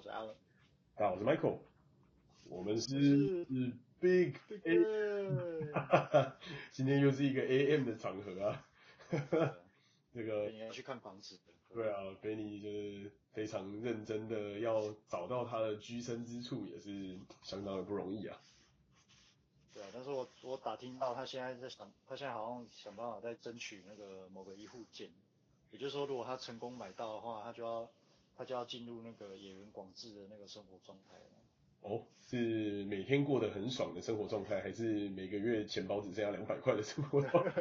我是 Alan。大家好，我是 Michael。我们是，是 Big 今天又是一个 AM 的场合啊。这个。你要去看房子。对啊，Benny 就是非常认真的要找到他的居身之处，也是相当的不容易啊。对啊，但是我我打听到他现在在想，他现在好像想办法在争取那个某个一户建。也就是说，如果他成功买到的话，他就要他就要进入那个野原广志的那个生活状态了。哦，是每天过得很爽的生活状态，还是每个月钱包只剩下两百块的生活状态？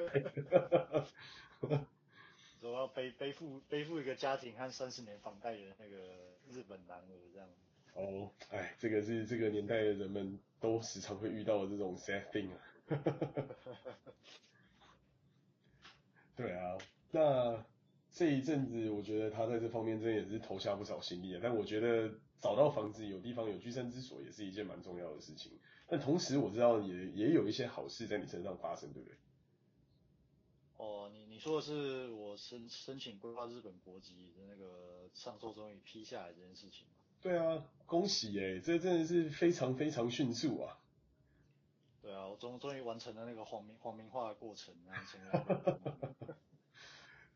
主要背背负背负一个家庭和三十年房贷的那个日本男儿这样。哦，哎，这个是这个年代的人们都时常会遇到的这种 sad thing 啊。对啊，那。这一阵子，我觉得他在这方面真的也是投下不少心力啊。但我觉得找到房子、有地方、有居身之所，也是一件蛮重要的事情。但同时，我知道也也有一些好事在你身上发生，对不对？哦，你你说的是我申申请规划日本国籍的那个上周终于批下来这件事情吗？对啊，恭喜诶，这真的是非常非常迅速啊。对啊，我终终于完成了那个皇民皇民化的过程，然后成为。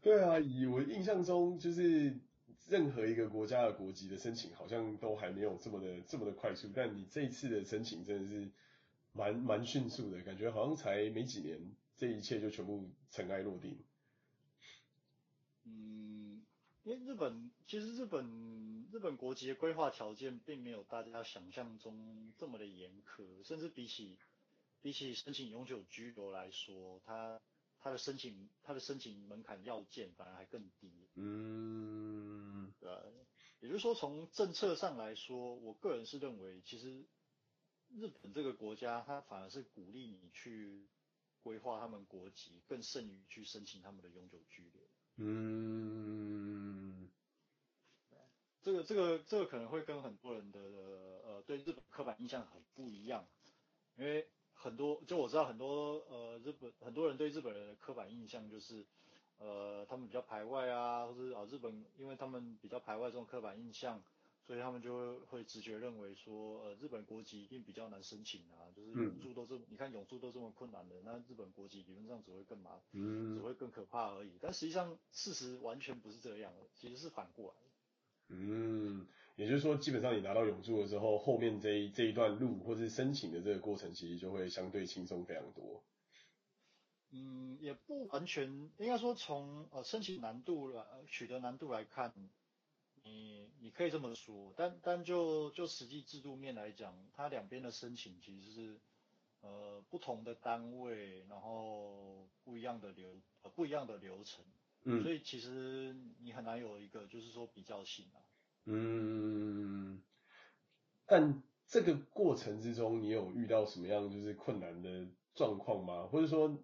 对啊，以我印象中，就是任何一个国家的国籍的申请，好像都还没有这么的这么的快速。但你这一次的申请真的是蛮蛮迅速的，感觉好像才没几年，这一切就全部尘埃落定。嗯，因为日本其实日本日本国籍的规划条件并没有大家想象中这么的严苛，甚至比起比起申请永久居留来说，它。他的申请，他的申请门槛要件反而还更低。嗯，对，也就是说，从政策上来说，我个人是认为，其实日本这个国家，它反而是鼓励你去规划他们国籍，更胜于去申请他们的永久居留。嗯，这个这个这个可能会跟很多人的呃对日本刻板印象很不一样，因为。很多，就我知道很多呃日本很多人对日本人的刻板印象就是，呃他们比较排外啊，或者啊日本因为他们比较排外这种刻板印象，所以他们就会直觉认为说呃日本国籍一定比较难申请啊，就是永住都这么，嗯、你看永住都这么困难的，那日本国籍理论上只会更麻，嗯，只会更可怕而已。但实际上事实完全不是这样的，其实是反过来的。嗯。也就是说，基本上你拿到永住的时候，后面这一这一段路或是申请的这个过程，其实就会相对轻松非常多。嗯，也不完全，应该说从呃申请难度来取得难度来看，你你可以这么说，但但就就实际制度面来讲，它两边的申请其实是呃不同的单位，然后不一样的流呃不一样的流程，嗯，所以其实你很难有一个就是说比较性啊。嗯，但这个过程之中，你有遇到什么样就是困难的状况吗？或者说，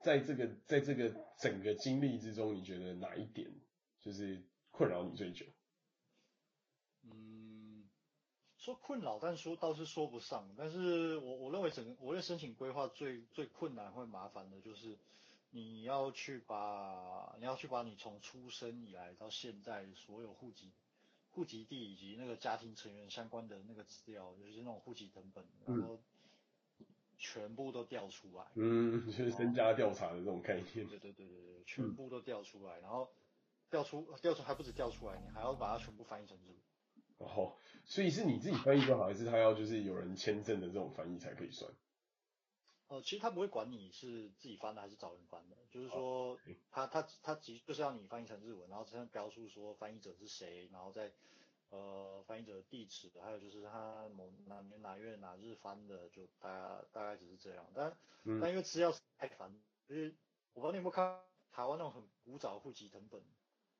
在这个在这个整个经历之中，你觉得哪一点就是困扰你最久？嗯，说困扰，但说倒是说不上。但是我我认为整个我的申请规划最最困难会麻烦的就是。你要去把你要去把你从出生以来到现在所有户籍户籍地以及那个家庭成员相关的那个资料，就是那种户籍謄本，然后全部都调出来。嗯，就是身家调查的这种概念。对对对对对，全部都调出来，然后调出调出还不止调出来，你还要把它全部翻译成日文。哦，所以是你自己翻译就好，还是他要就是有人签证的这种翻译才可以算？呃，其实他不会管你是自己翻的还是找人翻的，就是说他他他其实就是要你翻译成日文，然后这样标注说翻译者是谁，然后再呃翻译者的地址，还有就是他某哪年哪月哪日翻的，就大概大概只是这样。但、嗯、但因为资料太烦，就是我不知道你有没有看台湾那种很古早的户籍成本，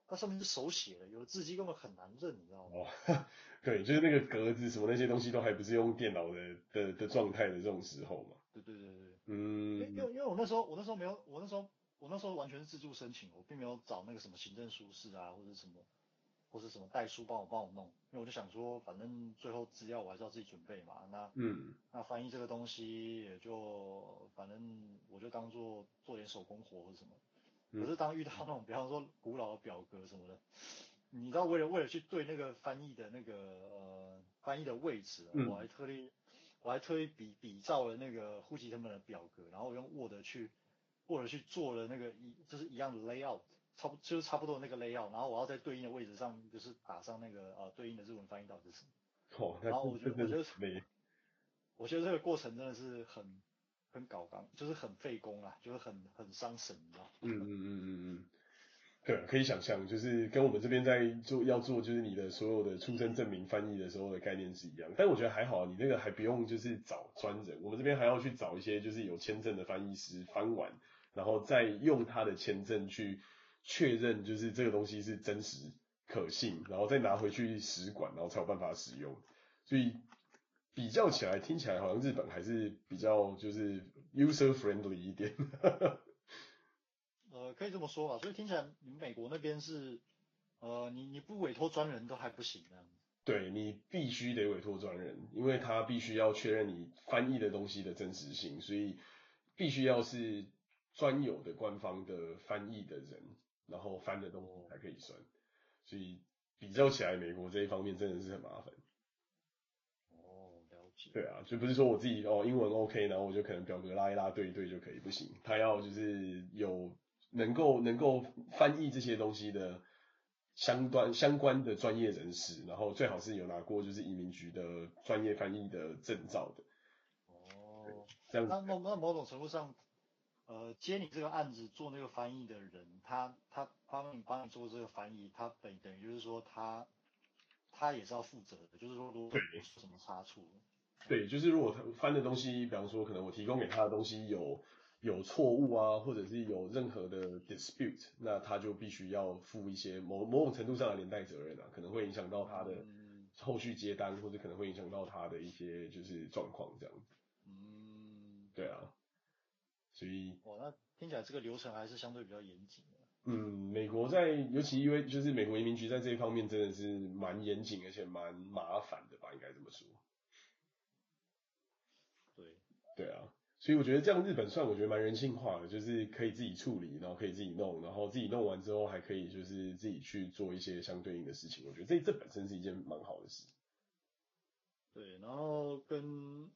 它上面是手写的，有的字迹根本很难认，你知道吗？哦，对，就是那个格子什么那些东西都还不是用电脑的的的状态的这种时候嘛。对对对对。嗯，因为因为我那时候我那时候没有我那时候我那时候完全是自助申请，我并没有找那个什么行政书士啊或者什么或者什么代书帮我帮我弄，因为我就想说反正最后资料我还是要自己准备嘛，那嗯。那翻译这个东西也就反正我就当做做点手工活或者什么，可是当遇到那种比方说古老的表格什么的，你知道为了为了去对那个翻译的那个呃翻译的位置，嗯、我还特地我还特意比比照了那个户籍謄本的表格，然后我用 Word 去 Word 去做了那个一就是一样的 layout，差不就是差不多那个 layout，然后我要在对应的位置上就是打上那个呃对应的日文翻译到底是什么。哦，然后我觉得我觉得没，我觉得这个过程真的是很很搞刚，就是很费工啊，就是很很伤神，你知道吗？嗯嗯嗯嗯嗯。对，可以想象，就是跟我们这边在做要做，就是你的所有的出生证明翻译的时候的概念是一样。但我觉得还好，你那个还不用就是找专人，我们这边还要去找一些就是有签证的翻译师翻完，然后再用他的签证去确认，就是这个东西是真实可信，然后再拿回去使馆，然后才有办法使用。所以比较起来，听起来好像日本还是比较就是 user friendly 一点。呃，可以这么说吧，所以听起来你美国那边是，呃，你你不委托专人都还不行这样子。对，你必须得委托专人，因为他必须要确认你翻译的东西的真实性，所以必须要是专有的官方的翻译的人，然后翻的东西才可以算。所以比较起来，美国这一方面真的是很麻烦。哦，了解。对啊，就不是说我自己哦英文 OK，然后我就可能表格拉一拉对一对就可以，不行，他要就是有。能够能够翻译这些东西的相关相关的专业人士，然后最好是有拿过就是移民局的专业翻译的证照的。哦，这样那那那某种程度上，呃，接你这个案子做那个翻译的人，他他帮你帮你做这个翻译，他等等于就是说他他也是要负责的，就是说如果有什么差错，对，就是如果他翻的东西，比方说可能我提供给他的东西有。有错误啊，或者是有任何的 dispute，那他就必须要负一些某某种程度上的连带责任啊，可能会影响到他的后续接单，或者可能会影响到他的一些就是状况这样子。嗯，对啊，所以哦，那听起来这个流程还是相对比较严谨的。嗯，美国在尤其因为就是美国移民局在这一方面真的是蛮严谨，而且蛮麻烦的吧，应该这么说。对，对啊。所以我觉得这样日本算我觉得蛮人性化的，就是可以自己处理，然后可以自己弄，然后自己弄完之后还可以就是自己去做一些相对应的事情。我觉得这这本身是一件蛮好的事。对，然后跟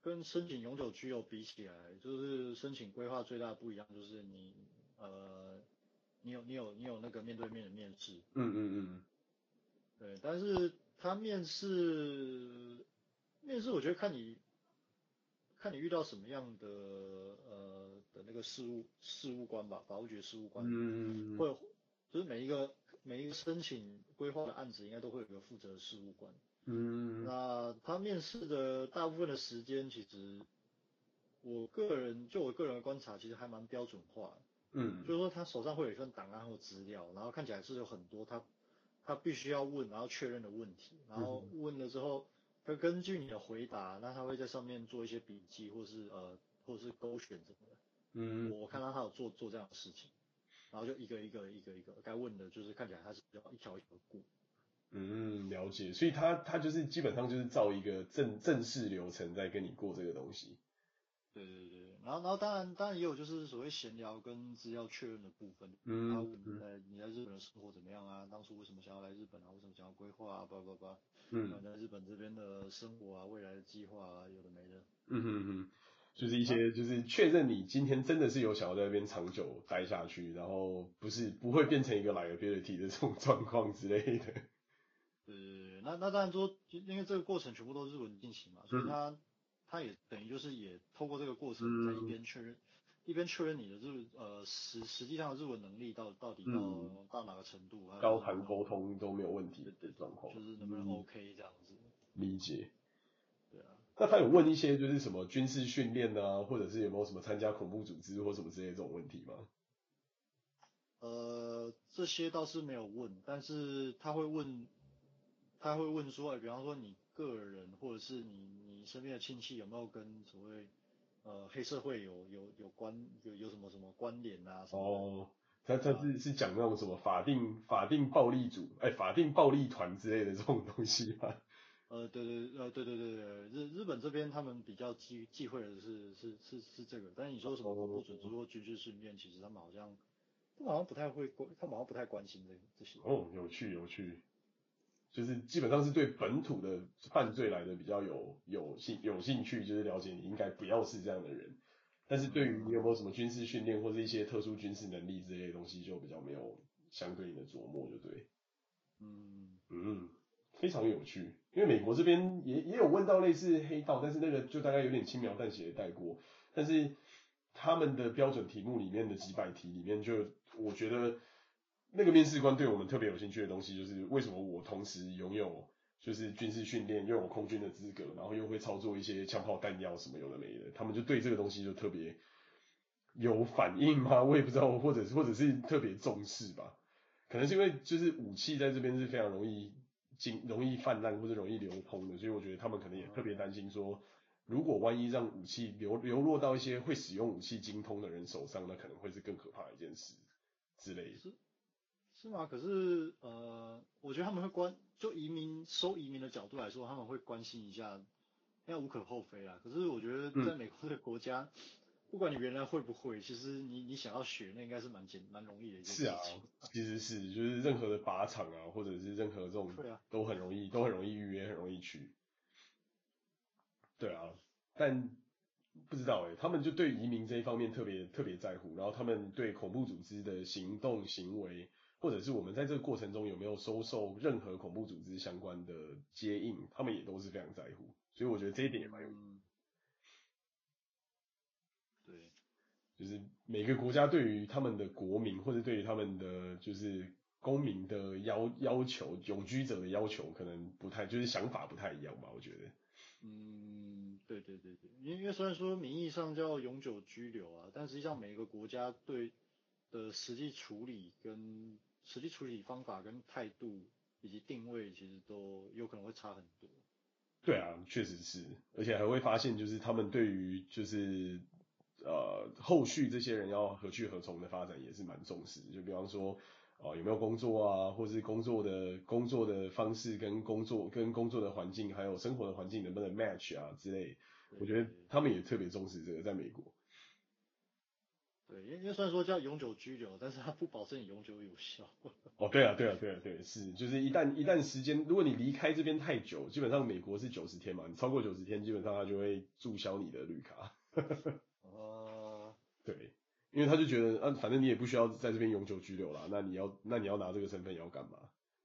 跟申请永久居留比起来，就是申请规划最大的不一样就是你呃你有你有你有那个面对面的面试。嗯嗯嗯。对，但是他面试面试我觉得看你。看你遇到什么样的呃的那个事务事务官吧，法务局事务官，嗯，会就是每一个每一个申请规划的案子，应该都会有一个负责的事务官，嗯，那他面试的大部分的时间，其实我个人就我个人的观察，其实还蛮标准化的，嗯，就是说他手上会有一份档案或资料，然后看起来是有很多他他必须要问然后确认的问题，然后问了之后。会根据你的回答，那他会在上面做一些笔记，或是呃，或者是勾选什么的。嗯，我看到他有做做这样的事情，然后就一个一个一个一个该问的，就是看起来他是比较一条一条过。嗯，了解。所以他他就是基本上就是照一个正正式流程在跟你过这个东西。对对对，然后然后当然当然也有就是所谓闲聊跟资料确认的部分。嗯，然后你在你在日本的生活怎么样啊？当初为什么想要来日本啊？为什么想要规划啊？叭叭叭。嗯，在日本这边的生活啊，未来的计划啊，有的没的。嗯哼哼，就是一些就是确认你今天真的是有想要在那边长久待下去，然后不是不会变成一个 liability 的这种状况之类的。对对对，那那当然说，因为这个过程全部都是日文进行嘛，所以他他也等于就是也透过这个过程在一边确认。一边确认你的日呃实实际上的日文能力到到底到、嗯、到哪个程度，高谈沟通都没有问题的状况，就是能不能 OK 这样子。理解。对啊。那他有问一些就是什么军事训练啊，或者是有没有什么参加恐怖组织或什么之类这种问题吗？呃，这些倒是没有问，但是他会问，他会问说，哎，比方说你个人或者是你你身边的亲戚有没有跟所谓。呃，黑社会有有有关有有什么什么关联啊？哦，他他是是讲那种什么法定法定暴力组，哎，法定暴力团之类的这种东西吗？呃，对对呃对对对对，日日本这边他们比较忌忌讳的是是是是这个，但是你说什么不准做军事训练，其实他们好像他们好像不太会关，他们好像不太关心这这些。哦，有趣有趣，就是基本上是对本土的犯罪来的比较有有兴有兴趣，就是了解你应该不要是这样的人。但是对于你有没有什么军事训练或者一些特殊军事能力之类的东西，就比较没有相对应的琢磨，就对。嗯嗯，非常有趣。因为美国这边也也有问到类似黑道，但是那个就大概有点轻描淡写的带过。但是他们的标准题目里面的几百题里面，就我觉得那个面试官对我们特别有兴趣的东西，就是为什么我同时拥有就是军事训练，又有空军的资格，然后又会操作一些枪炮弹药什么有的没的，他们就对这个东西就特别有反应吗？我也不知道，或者或者是特别重视吧。可能是因为就是武器在这边是非常容易经容易泛滥或者容易流通的，所以我觉得他们可能也特别担心说，如果万一让武器流流落到一些会使用武器精通的人手上，那可能会是更可怕的一件事之类。是是吗？可是呃，我觉得他们会关就移民收移民的角度来说，他们会关心一下，那无可厚非啦。可是我觉得在美国这个国家。嗯不管你原来会不会，其实你你想要学，那应该是蛮简蛮容易的一件事情。是啊，其实是就是任何的靶场啊，或者是任何这种，都很容易，都很容易预约，很容易去。对啊，但不知道诶，他们就对移民这一方面特别特别在乎，然后他们对恐怖组织的行动行为，或者是我们在这个过程中有没有收受任何恐怖组织相关的接应，他们也都是非常在乎。所以我觉得这一点也蛮有意思。嗯就是每个国家对于他们的国民，或者对于他们的就是公民的要要求，永居者的要求，可能不太，就是想法不太一样吧，我觉得。嗯，对对对对，因因为虽然说名义上叫永久居留啊，但实际上每个国家对的实际处理跟实际处理方法跟态度以及定位，其实都有可能会差很多。对啊，确实是，而且还会发现，就是他们对于就是。呃，后续这些人要何去何从的发展也是蛮重视，就比方说，哦、呃，有没有工作啊，或是工作的工作的方式跟工作跟工作的环境，还有生活的环境能不能 match 啊之类，我觉得他们也特别重视这个，在美国。对，因为虽然说叫永久居留，但是他不保证你永久有效。哦，对啊，对啊，对啊，对，是，就是一旦一旦时间，如果你离开这边太久，基本上美国是九十天嘛，你超过九十天，基本上他就会注销你的绿卡。对，因为他就觉得，啊，反正你也不需要在这边永久居留啦，那你要，那你要拿这个身份要干嘛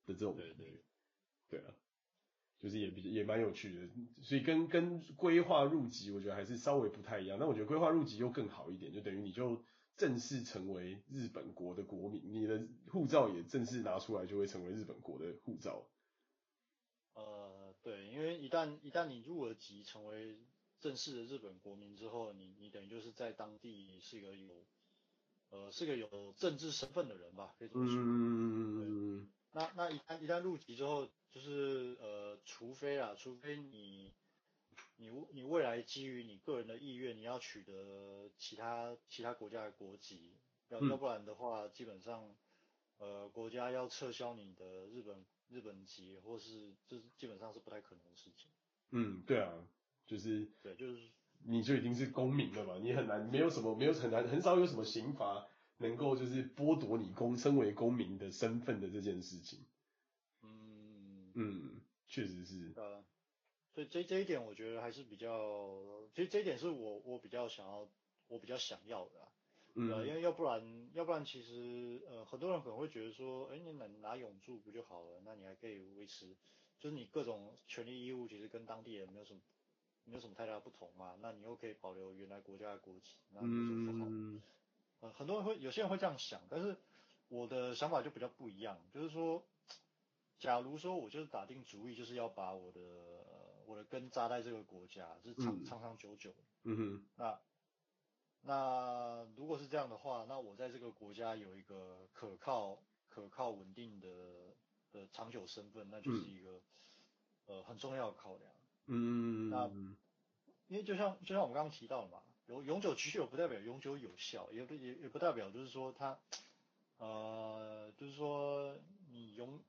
的这种对对，对啊，就是也比也蛮有趣的，所以跟跟规划入籍，我觉得还是稍微不太一样。那我觉得规划入籍又更好一点，就等于你就正式成为日本国的国民，你的护照也正式拿出来，就会成为日本国的护照。呃，对，因为一旦一旦你入了籍，成为正式的日本国民之后，你你等于就是在当地是一个有，呃，是个有政治身份的人吧，可以这么说。嗯。那那一旦一旦入籍之后，就是呃，除非啊，除非你你你未来基于你个人的意愿，你要取得其他其他国家的国籍，要、嗯、要不然的话，基本上呃，国家要撤销你的日本日本籍，或是就是基本上是不太可能的事情。嗯，对啊。就是对，就是你就已经是公民了嘛，你很难，没有什么，没有很难，很少有什么刑罚能够就是剥夺你公身为公民的身份的这件事情。嗯嗯，确实是。呃，所以这这一点我觉得还是比较，其实这一点是我我比较想要，我比较想要的啊。嗯。因为要不然，要不然其实呃很多人可能会觉得说，哎，你拿拿永住不就好了？那你还可以维持，就是你各种权利义务其实跟当地人没有什么。没有什么太大的不同嘛，那你又可以保留原来国家的国籍，那有什么不好？嗯、呃，很多人会，有些人会这样想，但是我的想法就比较不一样，就是说，假如说我就是打定主意，就是要把我的我的根扎在这个国家，是长、嗯、长长久久。嗯哼。那那如果是这样的话，那我在这个国家有一个可靠、可靠、稳定的的长久身份，那就是一个、嗯、呃很重要的考量。嗯，那因为就像就像我们刚刚提到的嘛，永永久持有不代表永久有效，也不也也不代表就是说它，呃，就是说你永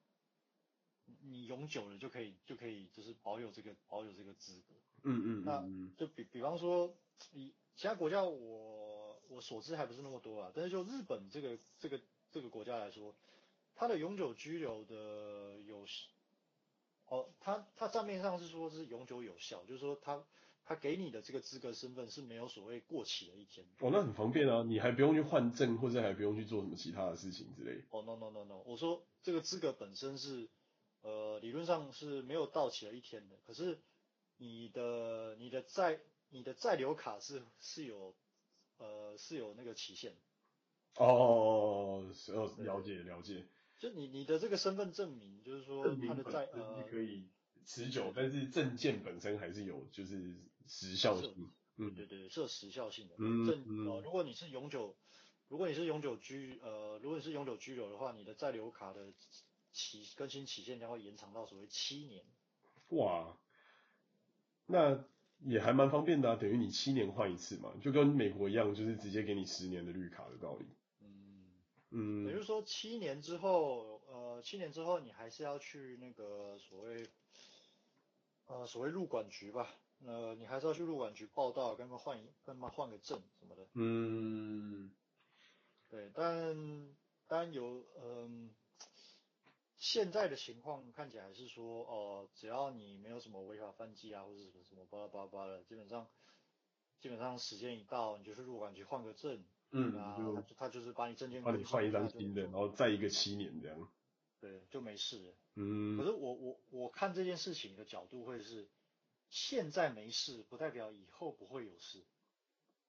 你永久了就可以就可以就是保有这个保有这个资格。嗯嗯，那就比比方说，以其他国家我我所知还不是那么多啊。但是就日本这个这个这个国家来说，它的永久居留的有，哦，它它账面上是说是永久有效，就是说它它给你的这个资格身份是没有所谓过期的一天。哦，那很方便啊，你还不用去换证，或者还不用去做什么其他的事情之类。哦，no no no no，我说这个资格本身是。呃，理论上是没有到期的一天的，可是你的你的在你的在留卡是是有呃是有那个期限。哦，哦，了解了解。就你你的这个身份证明，就是说他的在呃可以持久，但是证件本身还是有就是时效性。嗯，对对对，是有时效性的。嗯证呃，如果你是永久，如果你是永久居呃，如果你是永久居留的话，你的在留卡的。期更新期限将会延长到所谓七年。哇，那也还蛮方便的啊，等于你七年换一次嘛，就跟美国一样，就是直接给你十年的绿卡的道理。嗯嗯，也就是说七年之后，呃，七年之后你还是要去那个所谓，呃，所谓入管局吧，呃，你还是要去入管局报道，跟他换一，跟他们换个证什么的。嗯，对，但但有嗯。现在的情况看起来是说，哦、呃，只要你没有什么违法犯纪啊，或者什么什么巴拉巴拉巴拉的，基本上，基本上时间一到，你就去入管局换个证，嗯，啊、就他他就是把你证件，把你换一张新的，然后再一个七年这样，对，就没事了。嗯，可是我我我看这件事情的角度会是，现在没事不代表以后不会有事。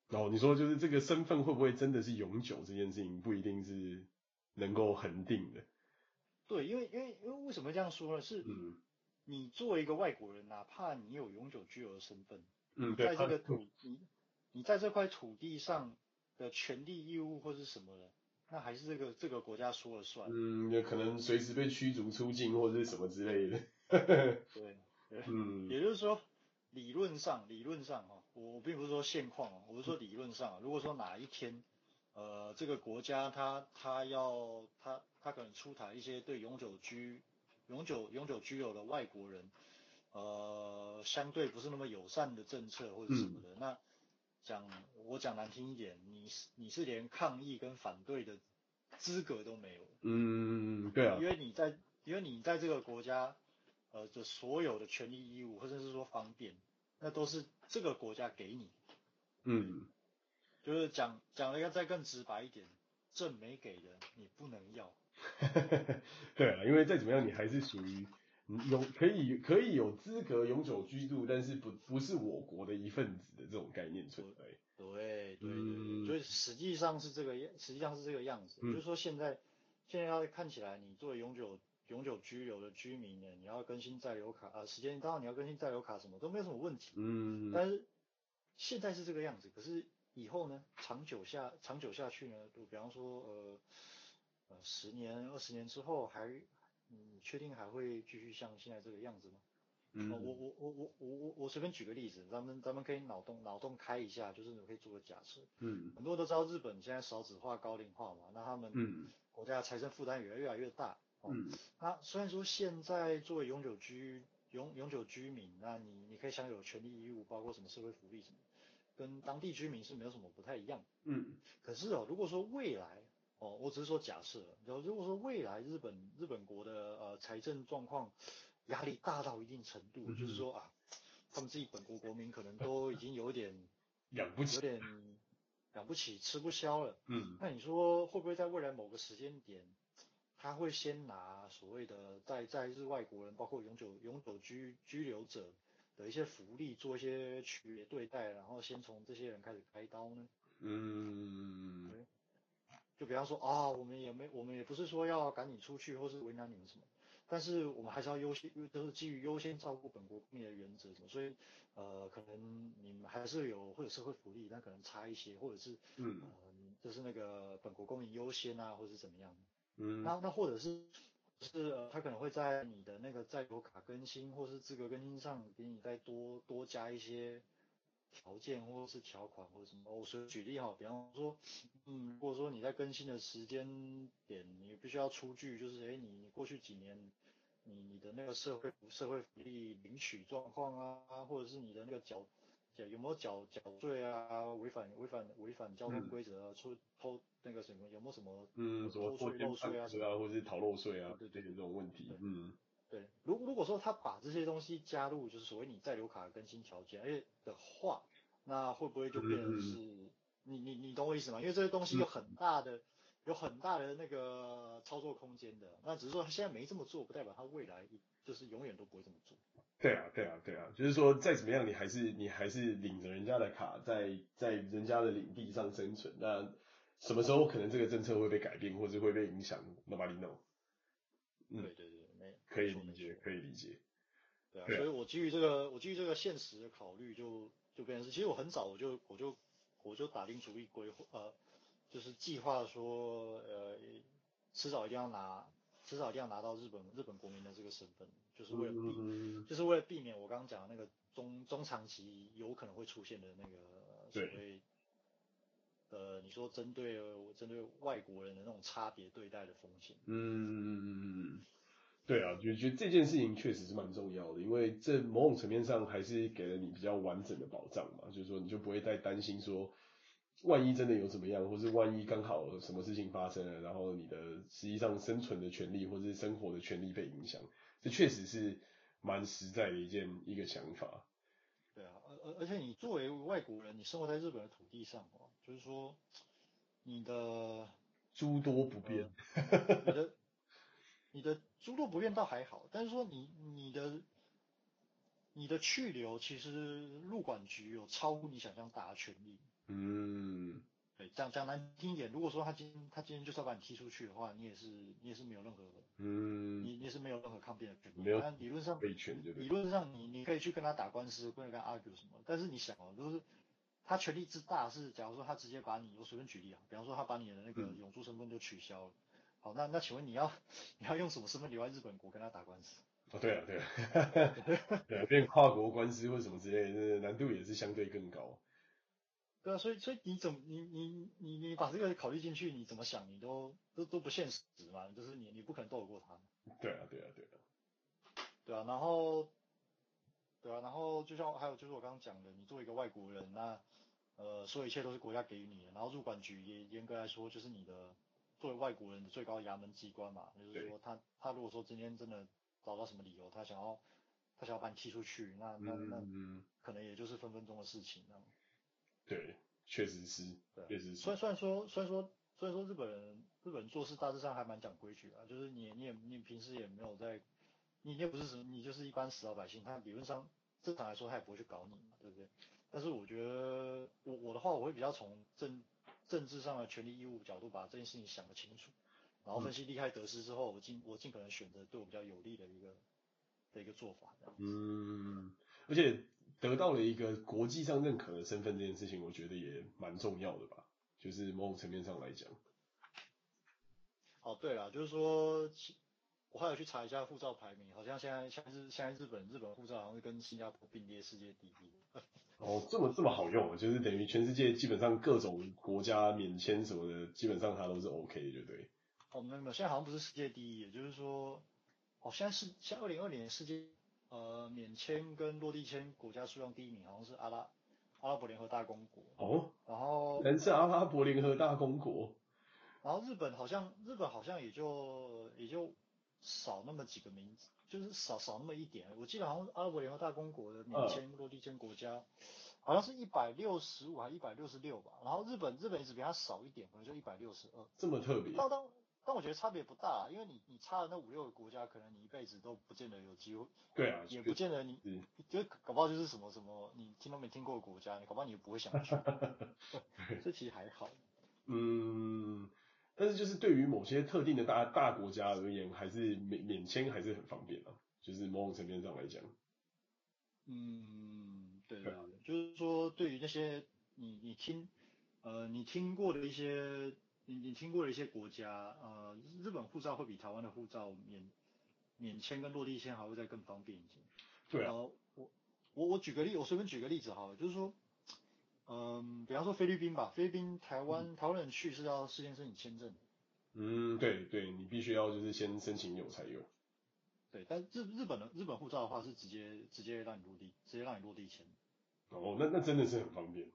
哦，你说就是这个身份会不会真的是永久？这件事情不一定是能够恒定的。对，因为因为因为为什么这样说呢？是，你作为一个外国人，哪怕你有永久居留的身份，嗯，在这个土，地你在这块土地上的权利义务或是什么的，那还是这个这个国家说了算。嗯，也可能随时被驱逐出境或者是什么之类的。对，对，嗯，也就是说，理论上理论上哈，我我并不是说现况，我是说理论上，如果说哪一天。呃，这个国家他他要他他可能出台一些对永久居永久永久居留的外国人，呃，相对不是那么友善的政策或者什么的，嗯、那讲我讲难听一点，你是你是连抗议跟反对的资格都没有。嗯，对啊。因为你在因为你在这个国家，呃，的所有的权利义务或者是说方便，那都是这个国家给你。嗯。就是讲讲了一个再更直白一点，证没给的你不能要。对啊，因为再怎么样你还是属于有可以可以有资格永久居住，但是不不是我国的一份子的这种概念存在。对对对所以实际上是这个样，实际上是这个样子。嗯、就是说现在现在要看起来，你作为永久永久居留的居民呢，你要更新在留卡啊，时间一到你要更新在留卡，什么都没有什么问题。嗯。但是现在是这个样子，可是。以后呢，长久下长久下去呢，就比方说，呃，呃，十年、二十年之后还，还你确定还会继续像现在这个样子吗？嗯、呃，我我我我我我我随便举个例子，咱们咱们可以脑洞脑洞开一下，就是你可以做个假设。嗯。很多人都知道日本现在少子化、高龄化嘛，那他们嗯国家的财政负担也越来越大。嗯。那虽然说现在作为永久居永永久居民，那你你可以享有权利义务，包括什么社会福利什么。跟当地居民是没有什么不太一样，嗯，可是哦，如果说未来哦，我只是说假设，然后如果说未来日本日本国的呃财政状况压力大到一定程度，嗯、就是说啊，他们自己本国国民可能都已经有点 养不起，有点养不起，吃不消了，嗯，那你说会不会在未来某个时间点，他会先拿所谓的在在日外国人，包括永久永久居居留者，的一些福利做一些区别对待，然后先从这些人开始开刀呢？嗯，对，就比方说啊，我们也没，我们也不是说要赶你出去或是为难你们什么，但是我们还是要优先，都是基于优先照顾本国公民的原则，所以呃，可能你们还是有或者社会福利，但可能差一些，或者是嗯，呃，就是那个本国公民优先啊，或者是怎么样？嗯，那那或者是。是呃，他可能会在你的那个在留卡更新或是资格更新上，给你再多多加一些条件或者是条款或者什么。我随举例哈，比方说，嗯，如果说你在更新的时间点，你必须要出具，就是诶，你过去几年你你的那个社会社会福利领取状况啊，或者是你的那个缴有没有缴缴税啊？违反违反违反交通规则啊？出偷那个什么？有没有什么？嗯，什么偷税漏税啊？是啊，或者是逃漏税啊？对对对，这种问题。嗯，对。如如果说他把这些东西加入，就是所谓你在留卡的更新条件，哎的话，那会不会就变成是？你你你懂我意思吗？因为这些东西有很大的有很大的那个操作空间的。那只是说他现在没这么做，不代表他未来就是永远都不会这么做。对啊，对啊，对啊，就是说再怎么样，你还是你还是领着人家的卡在，在在人家的领地上生存。那什么时候可能这个政策会被改变，或者会被影响？Nobody know。嗯，对对可以理解，可以理解。对啊，所以我基于这个，我基于这个现实的考虑就，就就变成是，其实我很早我就我就我就打定主意规划，呃，就是计划说，呃，迟早一定要拿，迟早一定要拿到日本日本国民的这个身份。就是为了避，嗯、就是为了避免我刚刚讲的那个中中长期有可能会出现的那个所谓，呃，你说针对针对外国人的那种差别对待的风险。嗯嗯嗯嗯，对啊，就觉得这件事情确实是蛮重要的，因为这某种层面上还是给了你比较完整的保障嘛，就是说你就不会再担心说，万一真的有怎么样，或是万一刚好什么事情发生了，然后你的实际上生存的权利或是生活的权利被影响。这确实是蛮实在的一件一个想法。对啊，而而而且你作为外国人，你生活在日本的土地上哦，就是说你的诸多不便，呃、你的你的诸多不便倒还好，但是说你你的你的去留，其实入管局有超乎你想象大的权利。嗯。对，讲讲难听一点，如果说他今他今天就是要把你踢出去的话，你也是你也是没有任何，嗯，你你也是没有任何抗辩的权利。没有，但理论上，理论上你你可以去跟他打官司，或者跟他 argue 什么。但是你想哦，就是他权力之大，是假如说他直接把你，我随便举例啊，比方说他把你的那个永住身份就取消了。嗯、好，那那请问你要你要用什么身份留在日本国跟他打官司？哦，对啊，对啊，对啊，变跨国官司或什么之类的，难度也是相对更高。对啊，所以所以你怎么你你你你把这个考虑进去，你怎么想你都都都不现实嘛，就是你你不可能斗得过他。对啊对啊对啊。对啊，然后对啊，然后就像还有就是我刚刚讲的，你作为一个外国人，那呃所有一切都是国家给予你的，然后入管局也严格来说就是你的作为外国人的最高衙门机关嘛，就是说他他如果说今天真的找到什么理由，他想要他想要把你踢出去，那那那可能也就是分分钟的事情，那对，确实是，对，确实是。虽虽然说，虽然说，虽然说日本人，日本人做事大致上还蛮讲规矩的，就是你，你也，你平时也没有在，你也不是什么，你就是一般死老百姓，他理论上正常来说他也不会去搞你嘛，对不对？但是我觉得，我我的话，我会比较从政政治上的权利义务角度把这件事情想得清楚，然后分析利害得失之后，我尽我尽可能选择对我比较有利的一个的一个做法。嗯，而且。得到了一个国际上认可的身份，这件事情我觉得也蛮重要的吧，就是某种层面上来讲。哦，对了，就是说，我还有去查一下护照排名，好像现在像是现在日本日本护照好像是跟新加坡并列世界第一。哦，这么这么好用，就是等于全世界基本上各种国家免签什么的，基本上它都是 OK 的，对不对？哦，没有没有，现在好像不是世界第一，也就是说，哦，现在是像二零二零年世界。呃，免签跟落地签国家数量第一名好像是阿拉阿拉伯联合大公国哦，然后人是阿拉伯联合大公国，然后日本好像日本好像也就也就少那么几个名字，就是少少那么一点。我记得好像阿拉伯联合大公国的免签落地签国家，呃、好像是一百六十五还是一百六十六吧，然后日本日本一直比它少一点，可能就一百六十二，这么特别。但但我觉得差别不大，因为你你差的那五六个国家，可能你一辈子都不见得有机会。对啊，也不见得你，嗯，就搞不好就是什么什么你听都没听过的国家，你搞不好你也不会想去。这其实还好。嗯，但是就是对于某些特定的大大国家而言，还是免免签还是很方便啊，就是某种层面上来讲。嗯，对对对，就是说对于那些你你听呃你听过的一些。你你听过的一些国家，呃，日本护照会比台湾的护照免免签跟落地签还会再更方便一些。对啊。我我我举个例，我随便举个例子好了，就是说，嗯、呃，比方说菲律宾吧，菲律宾台湾、嗯、台湾人去是要事先申请签证。嗯，对对，你必须要就是先申请有才有。对，但日日本的日本护照的话是直接直接让你落地，直接让你落地签。哦，那那真的是很方便。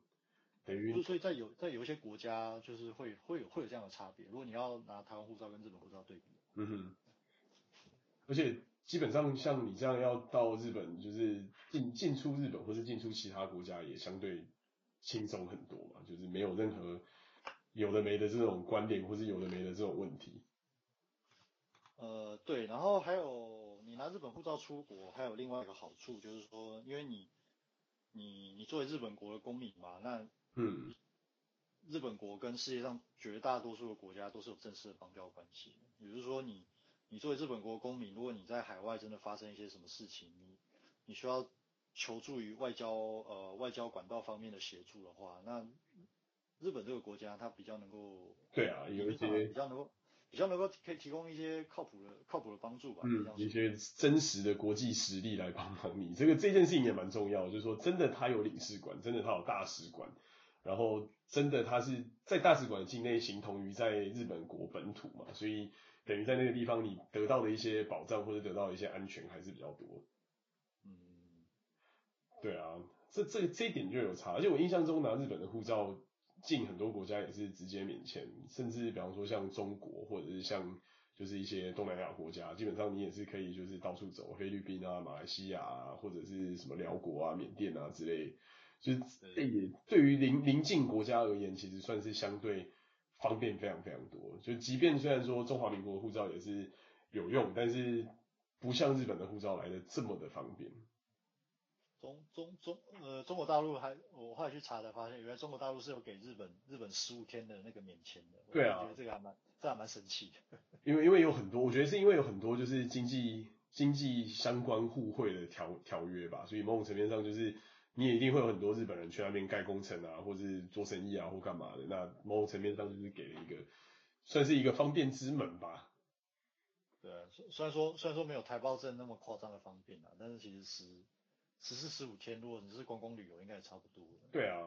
等于，所以在有在有一些国家，就是会会有会有这样的差别。如果你要拿台湾护照跟日本护照对比，嗯哼，而且基本上像你这样要到日本，就是进进出日本或是进出其他国家，也相对轻松很多嘛，就是没有任何有的没的这种观点，或是有的没的这种问题。呃，对，然后还有你拿日本护照出国，还有另外一个好处就是说，因为你你你作为日本国的公民嘛，那嗯，日本国跟世界上绝大多数的国家都是有正式的邦交关系。也就是说你，你你作为日本国公民，如果你在海外真的发生一些什么事情，你你需要求助于外交呃外交管道方面的协助的话，那日本这个国家它比较能够对啊，有一些比较能够比较能够可以提供一些靠谱的靠谱的帮助吧。嗯，一些真实的国际实力来帮忙你，这个这件事情也蛮重要，就是说真的他有领事馆，真的他有大使馆。然后真的，他是在大使馆境内形同于在日本国本土嘛，所以等于在那个地方你得到的一些保障或者得到一些安全还是比较多。嗯，对啊，这这这一点就有差，而且我印象中拿日本的护照进很多国家也是直接免签，甚至比方说像中国或者是像就是一些东南亚国家，基本上你也是可以就是到处走，菲律宾啊、马来西亚啊，或者是什么寮国啊、缅甸啊之类。就是这也对于邻邻近国家而言，其实算是相对方便非常非常多。就即便虽然说中华民国的护照也是有用，但是不像日本的护照来的这么的方便。中中中呃中国大陆还我后来去查才发现，原来中国大陆是有给日本日本十五天的那个免签的。对啊，我觉得这个还蛮这还蛮神奇的。因为因为有很多，我觉得是因为有很多就是经济经济相关互惠的条条约吧，所以某种层面上就是。你也一定会有很多日本人去那边盖工程啊，或是做生意啊，或干嘛的。那某种层面上就是给了一个，算是一个方便之门吧。对啊，虽然说虽然说没有台胞证那么夸张的方便啊，但是其实十十四十五天，如果你是观光旅游，应该也差不多。对啊，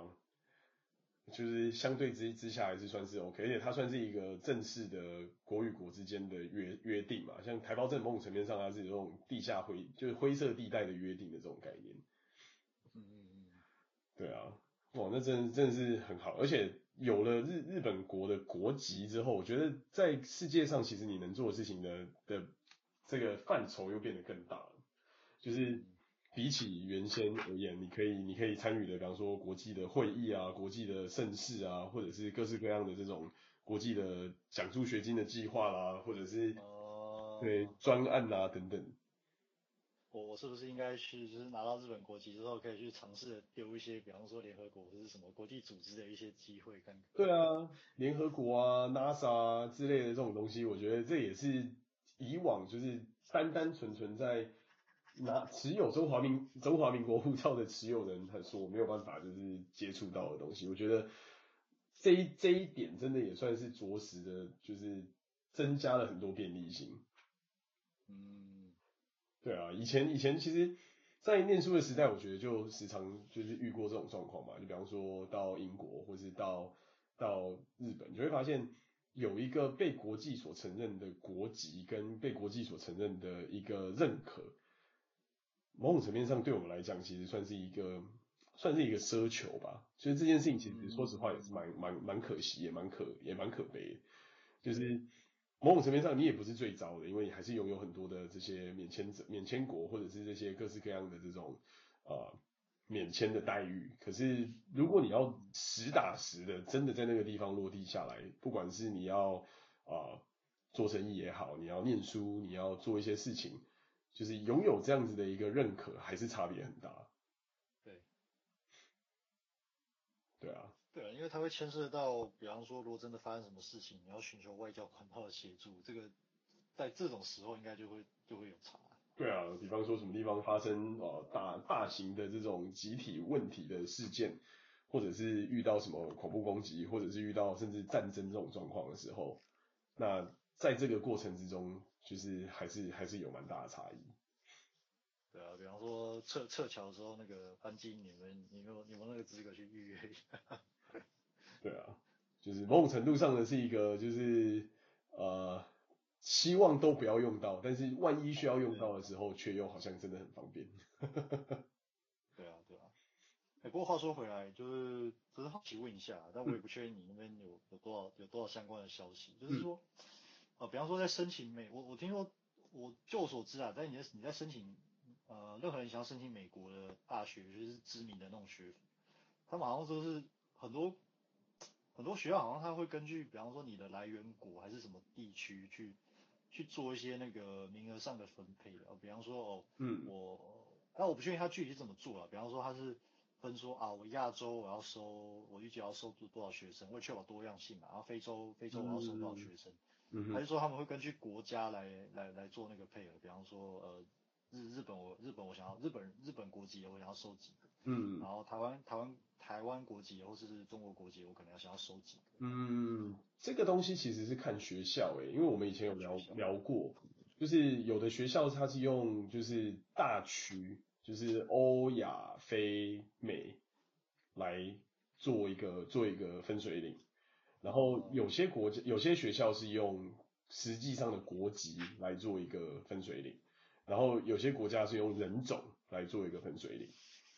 就是相对之之下还是算是 OK，而且它算是一个正式的国与国之间的约约定嘛。像台胞证某种层面上它是有这种地下灰，就是灰色地带的约定的这种概念。嗯嗯嗯对啊，哇，那真的真的是很好，而且有了日日本国的国籍之后，我觉得在世界上其实你能做的事情的的这个范畴又变得更大了，就是比起原先而言，你可以你可以参与的，比方说国际的会议啊、国际的盛事啊，或者是各式各样的这种国际的奖助学金的计划啦，或者是对专案啊等等。我我是不是应该去，就是拿到日本国籍之后，可以去尝试丢一些，比方说联合国或者是什么国际组织的一些机会看看？对啊，联合国啊、NASA 啊之类的这种东西，我觉得这也是以往就是单单纯纯在拿持有中华民中华民国护照的持有人，他说我没有办法就是接触到的东西。我觉得这一这一点真的也算是着实的，就是增加了很多便利性。嗯。对啊，以前以前其实，在念书的时代，我觉得就时常就是遇过这种状况嘛。就比方说到英国，或是到到日本，你就会发现有一个被国际所承认的国籍，跟被国际所承认的一个认可，某种层面上对我们来讲，其实算是一个算是一个奢求吧。所以这件事情其实说实话也是蛮蛮蛮可惜，也蛮可也蛮可悲，就是。某种层面上，你也不是最糟的，因为你还是拥有很多的这些免签者、免签国，或者是这些各式各样的这种呃免签的待遇。可是，如果你要实打实的真的在那个地方落地下来，不管是你要啊、做生意也好，你要念书，你要做一些事情，就是拥有这样子的一个认可，还是差别很大。对，对啊。对啊，因为它会牵涉到，比方说，如果真的发生什么事情，你要寻求外交管道的协助，这个在这种时候应该就会就会有差。对啊，比方说什么地方发生呃大大型的这种集体问题的事件，或者是遇到什么恐怖攻击，或者是遇到甚至战争这种状况的时候，那在这个过程之中，就是还是还是有蛮大的差异。对啊，比方说撤撤侨的时候，那个班机你们你们你们那个资格去预约一下。对啊，就是某种程度上呢是一个，就是呃，希望都不要用到，但是万一需要用到的时候，却又好像真的很方便。对啊，对啊。哎，不过话说回来，就是只是好奇问一下，但我也不确定你那边有有多少有多少相关的消息，就是说，呃，比方说在申请美，我我听说，我就我所知啊，在你在你在申请，呃，任何人想要申请美国的大学，就是知名的那种学府，他们好像说是很多很多学校好像他会根据，比方说你的来源国还是什么地区去去做一些那个名额上的分配的，比方说哦，嗯，我，但我不确定他具体怎么做啊，比方说他是。分说啊，我亚洲我要收，我预计要收多多少学生，为确保多样性嘛。然后非洲非洲我要收多少学生，嗯嗯、还是说他们会根据国家来来来做那个配额？比方说呃日日本我日本我想要日本日本国籍我想要收几个，嗯，然后台湾台湾台湾国籍或者是中国国籍我可能要想要收几个。嗯，这个东西其实是看学校诶、欸，因为我们以前有聊聊过，就是有的学校它是用就是大区。就是欧亚非美来做一个做一个分水岭，然后有些国家有些学校是用实际上的国籍来做一个分水岭，然后有些国家是用人种来做一个分水岭。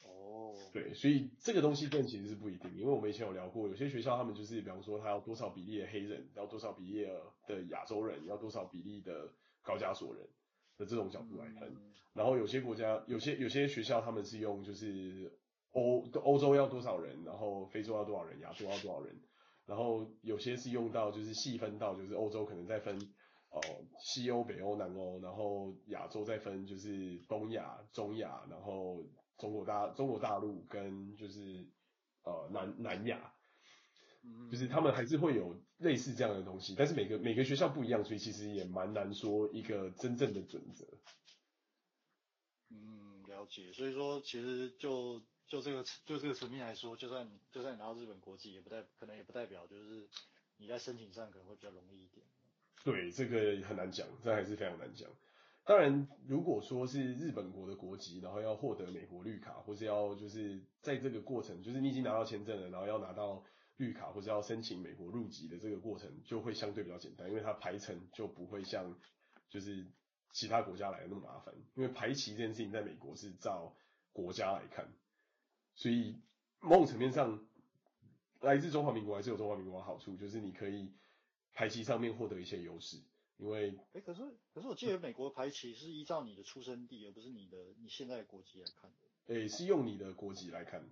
哦，对，所以这个东西更其实是不一定，因为我们以前有聊过，有些学校他们就是比方说他要多少比例的黑人，要多少比例的亚洲人，要多少比例的高加索人。的这种角度来看，然后有些国家、有些有些学校，他们是用就是欧欧洲要多少人，然后非洲要多少人，亚洲要多少人，然后有些是用到就是细分到就是欧洲可能再分哦西欧、北欧、南欧，然后亚洲再分就是东亚、中亚，然后中国大中国大陆跟就是呃南南亚。就是他们还是会有类似这样的东西，但是每个每个学校不一样，所以其实也蛮难说一个真正的准则。嗯，了解。所以说，其实就就这个就这个层面来说，就算就算你拿到日本国籍，也不代可能也不代表就是你在申请上可能会比较容易一点。对，这个很难讲，这还是非常难讲。当然，如果说是日本国的国籍，然后要获得美国绿卡，或是要就是在这个过程，就是你已经拿到签证了，然后要拿到。绿卡或者要申请美国入籍的这个过程就会相对比较简单，因为它排程就不会像就是其他国家来的那么麻烦。因为排期这件事情在美国是照国家来看，所以某种层面上，来自中华民国还是有中华民国的好处，就是你可以排期上面获得一些优势。因为哎，可是可是我记得美国排期是依照你的出生地，而不是你的你现在的国籍来看的。诶，是用你的国籍来看。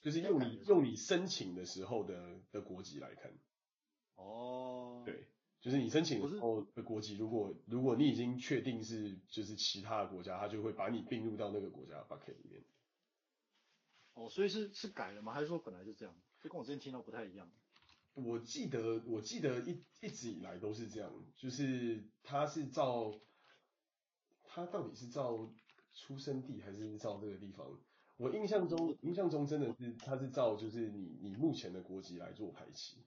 就是用你用你申请的时候的的国籍来看，哦，对，就是你申请的时候的国籍，如果如果你已经确定是就是其他的国家，他就会把你并入到那个国家的 bucket 里面。哦，所以是是改了吗？还是说本来就这样？这跟我之前听到不太一样。我记得我记得一一直以来都是这样，就是他是照他到底是照出生地还是照这个地方？我印象中，印象中真的是，他是照就是你你目前的国籍来做排期。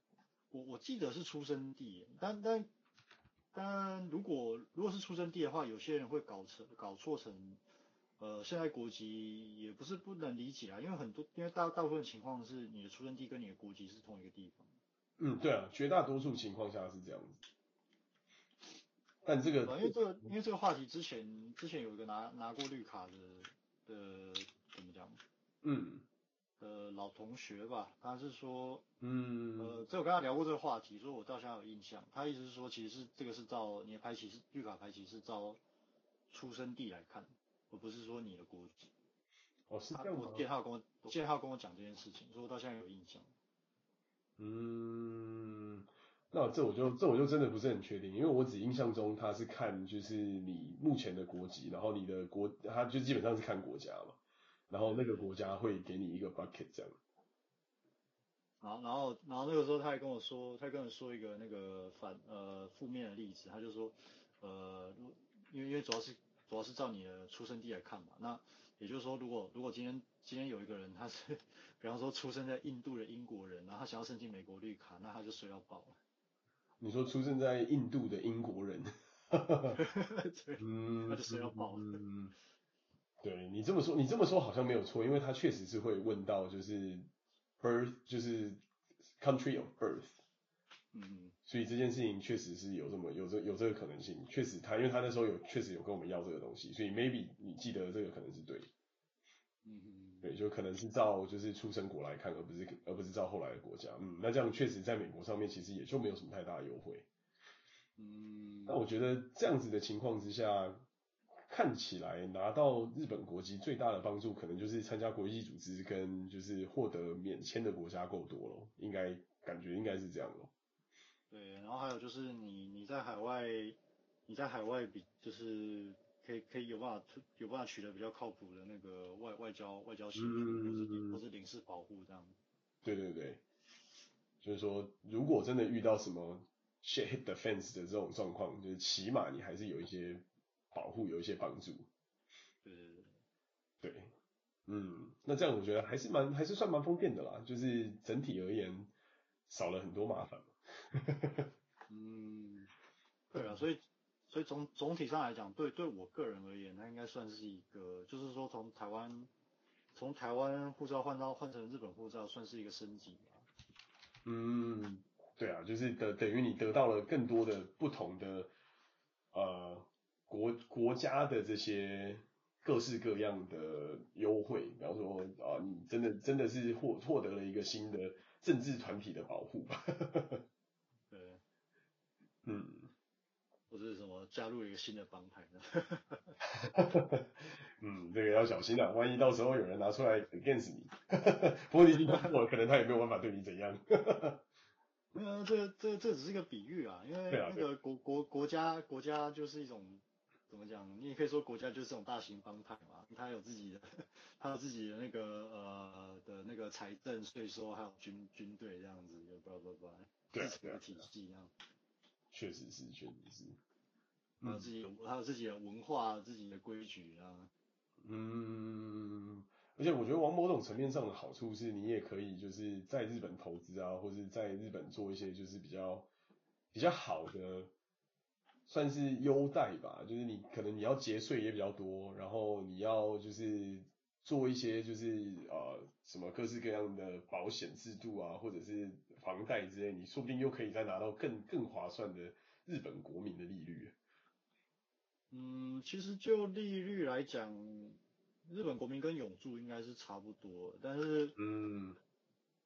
我我记得是出生地，但但但如果如果是出生地的话，有些人会搞成搞错成，呃，现在国籍也不是不能理解啊，因为很多因为大大部分情况是你的出生地跟你的国籍是同一个地方。嗯，对啊，绝大多数情况下是这样子。但这个，因为这个因为这个话题之前之前有一个拿拿过绿卡的的。怎么讲？嗯，呃，老同学吧，他是说，嗯，呃，这我跟他聊过这个话题，所以我到现在有印象。他意思是说，其实是这个是照你的排期是绿卡排期是照出生地来看，而不是说你的国籍。哦，是这样？我记得他有跟我，我记得他有跟我讲这件事情，所以我到现在有印象。嗯，那这我就这我就真的不是很确定，因为我只印象中他是看就是你目前的国籍，然后你的国，他就基本上是看国家嘛。然后那个国家会给你一个 bucket 这样。然后然后然后那个时候他还跟我说，他跟我说一个那个反呃负面的例子，他就说呃因为因为主要是主要是照你的出生地来看嘛，那也就是说如果如果今天今天有一个人他是比方说出生在印度的英国人，然后他想要申请美国绿卡，那他就衰到爆了。你说出生在印度的英国人，对，嗯，他就衰到爆了。嗯对你这么说，你这么说好像没有错，因为他确实是会问到就是 birth 就是 country of birth，嗯，所以这件事情确实是有这么有这有这个可能性，确实他因为他那时候有确实有跟我们要这个东西，所以 maybe 你记得这个可能是对，嗯嗯，对，就可能是照就是出生国来看，而不是而不是照后来的国家。嗯，那这样确实在美国上面其实也就没有什么太大的优惠。嗯，那我觉得这样子的情况之下，看起来拿到日本国籍最大的帮助，可能就是参加国际组织跟就是获得免签的国家够多了，应该感觉应该是这样咯。对，然后还有就是你你在海外，你在海外比就是可以可以有办法有办法取得比较靠谱的那个外外交外交协助，嗯、或是或是领事保护这样。对对对，就是说如果真的遇到什么 shit hit the fence 的这种状况，就是起码你还是有一些保护，有一些帮助。对对对。对，嗯，那这样我觉得还是蛮还是算蛮方便的啦，就是整体而言少了很多麻烦。嗯，对啊，所以所以总总体上来讲，对对我个人而言，它应该算是一个，就是说从台湾从台湾护照换到换成日本护照，算是一个升级吧。嗯，对啊，就是等等于你得到了更多的不同的呃国国家的这些各式各样的优惠，比方说啊，你真的真的是获获得了一个新的政治团体的保护吧。嗯，或者是什么加入一个新的帮派呢？嗯，这个要小心啊，万一到时候有人拿出来 against 你，不过你已经可能他也没有办法对你怎样。嗯，这个这个这只是一个比喻啊，因为那个国国国家国家就是一种怎么讲？你也可以说国家就是这种大型帮派嘛，他有自己的，他有自己的那个呃的那个财政税收，还有军军队这样子，有不不不，对自己的体系这样。确实是，确实是，还有自己有，还有自己的文化、自己的规矩啊。嗯，而且我觉得往某种层面上的好处是，你也可以就是在日本投资啊，或者在日本做一些就是比较比较好的，算是优待吧。就是你可能你要节税也比较多，然后你要就是做一些就是呃什么各式各样的保险制度啊，或者是。房贷之类，你说不定又可以再拿到更更划算的日本国民的利率。嗯，其实就利率来讲，日本国民跟永住应该是差不多，但是，嗯，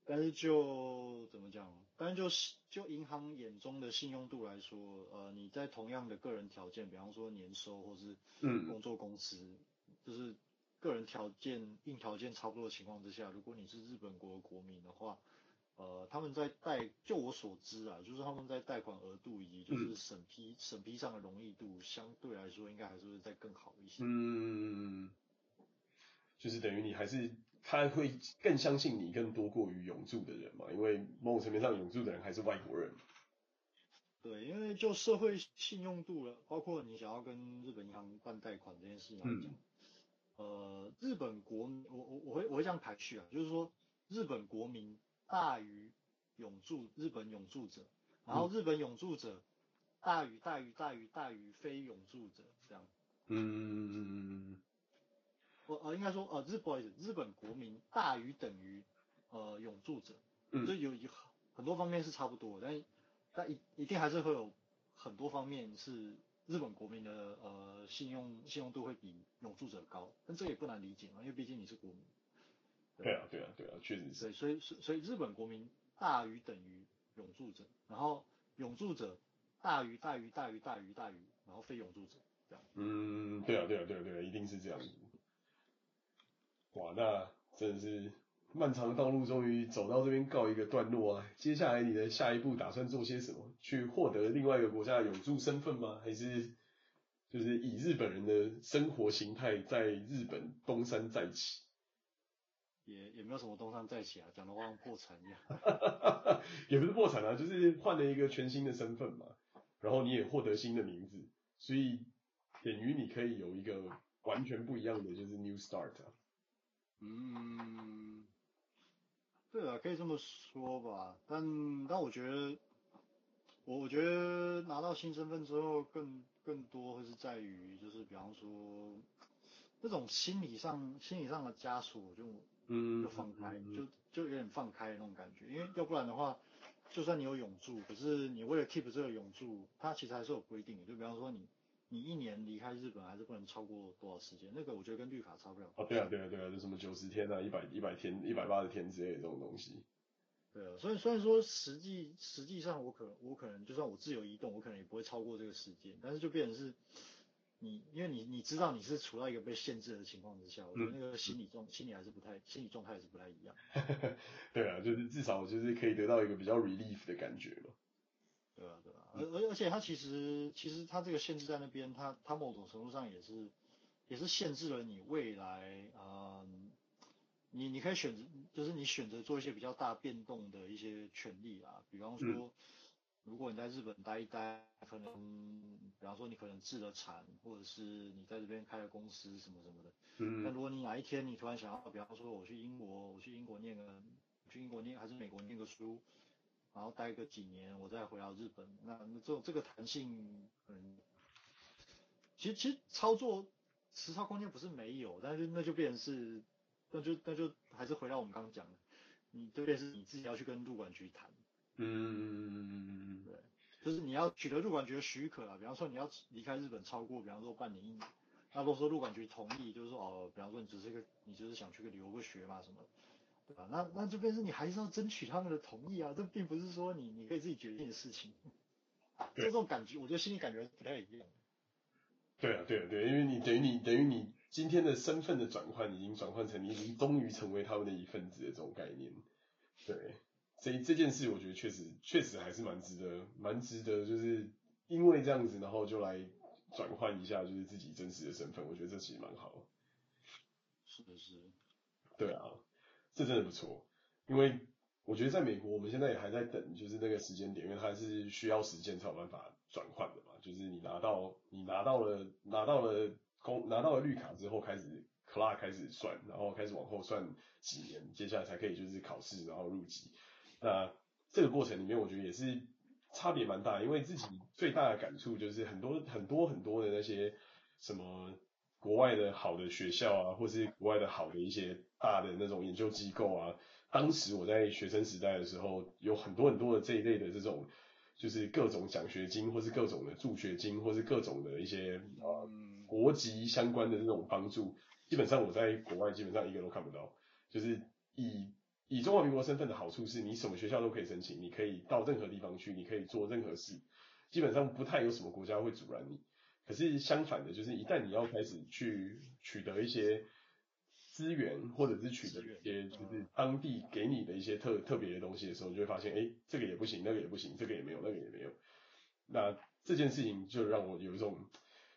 但是就怎么讲？但是就就银行眼中的信用度来说，呃，你在同样的个人条件，比方说年收或是工作工资，嗯、就是个人条件硬条件差不多的情况之下，如果你是日本国国民的话。呃，他们在贷，就我所知啊，就是他们在贷款额度以及就是审批审、嗯、批上的容易度，相对来说应该还是会再更好一些。嗯，就是等于你还是他会更相信你更多过于永住的人嘛，因为某种层面上永住的人还是外国人。对，因为就社会信用度了，包括你想要跟日本银行办贷款这件事情来讲，嗯、呃，日本国，我我我会我会这样排序啊，就是说日本国民。大于永住日本永住者，然后日本永住者大于大于大于大于非永住者这样。嗯，我呃应该说呃日不好意思，日本国民大于等于呃永住者，嗯，所以有有很多方面是差不多，但但一一定还是会有很多方面是日本国民的呃信用信用度会比永住者高，但这也不难理解嘛，因为毕竟你是国民。对啊，对啊，对啊，确实是。对，所以，所以日本国民大于等于永住者，然后永住者大于大于大于大于大于，然后非永住者这样。嗯，对啊，对啊，对啊，对啊，一定是这样子。哇，那真的是漫长的道路终于走到这边告一个段落啊！接下来你的下一步打算做些什么？去获得另外一个国家的永住身份吗？还是就是以日本人的生活形态在日本东山再起？也也没有什么东山再起啊，讲的话像破产一样。也不是破产啊，就是换了一个全新的身份嘛，然后你也获得新的名字，所以等于你可以有一个完全不一样的就是 new start 啊。嗯，对啊，可以这么说吧，但但我觉得，我我觉得拿到新身份之后更，更更多会是在于就是比方说这种心理上心理上的枷锁，就。嗯，就放开，就就有点放开的那种感觉，因为要不然的话，就算你有永住，可是你为了 keep 这个永住，它其实还是有规定的，就比方说你你一年离开日本还是不能超过多少时间？那个我觉得跟绿卡差不了。啊，对啊，对啊，对啊，就什么九十天啊，一百一百天、一百八十天之类的这种东西。对啊，所以虽然说实际实际上我可能我可能就算我自由移动，我可能也不会超过这个时间，但是就变成是。你因为你你知道你是处在一个被限制的情况之下，我觉得那个心理状、嗯、心理还是不太心理状态还是不太一样。对啊，就是至少就是可以得到一个比较 relief 的感觉嘛。对啊对啊，而而而且它其实其实它这个限制在那边，它它某种程度上也是也是限制了你未来嗯，你你可以选择就是你选择做一些比较大变动的一些权利啊，比方说。嗯如果你在日本待一待，可能，比方说你可能置了产，或者是你在这边开了公司什么什么的。嗯。那如果你哪一天你突然想要，比方说我去英国，我去英国念个，去英国念还是美国念个书，然后待个几年，我再回到日本，那那这种这个弹性，嗯，其实其实操作实操空间不是没有，但是那就变成是，那就那就还是回到我们刚刚讲的，你这边是你自己要去跟入管局谈。嗯，对，就是你要取得入管局的许可啊，比方说你要离开日本超过，比方说半年一年，那如果说入管局同意，就是说哦，比方说你只是一个，你就是想去个留个学嘛什么，对吧？那那这边是你还是要争取他们的同意啊，这并不是说你你可以自己决定的事情，这种感觉，我觉得心里感觉不太一样。对啊，对啊，对，因为你等于你等于你今天的身份的转换，已经转换成你已经终于成为他们的一份子的这种概念，对。这这件事，我觉得确实确实还是蛮值得，蛮值得，就是因为这样子，然后就来转换一下，就是自己真实的身份，我觉得这其实蛮好。是的，是。对啊，这真的不错，因为我觉得在美国，我们现在也还在等，就是那个时间点，因为它是需要时间才有办法转换的嘛，就是你拿到你拿到了拿到了公拿到了绿卡之后，开始 clock 开始算，然后开始往后算几年，接下来才可以就是考试，然后入籍。那这个过程里面，我觉得也是差别蛮大，因为自己最大的感触就是很多很多很多的那些什么国外的好的学校啊，或是国外的好的一些大的那种研究机构啊，当时我在学生时代的时候，有很多很多的这一类的这种，就是各种奖学金，或是各种的助学金，或是各种的一些呃国籍相关的这种帮助，基本上我在国外基本上一个都看不到，就是以。以中华民国身份的好处是，你什么学校都可以申请，你可以到任何地方去，你可以做任何事，基本上不太有什么国家会阻拦你。可是相反的，就是一旦你要开始去取得一些资源，或者是取得一些就是当地给你的一些特特别的东西的时候，你就会发现，哎，这个也不行，那个也不行，这个也没有，那个也没有。那这件事情就让我有一种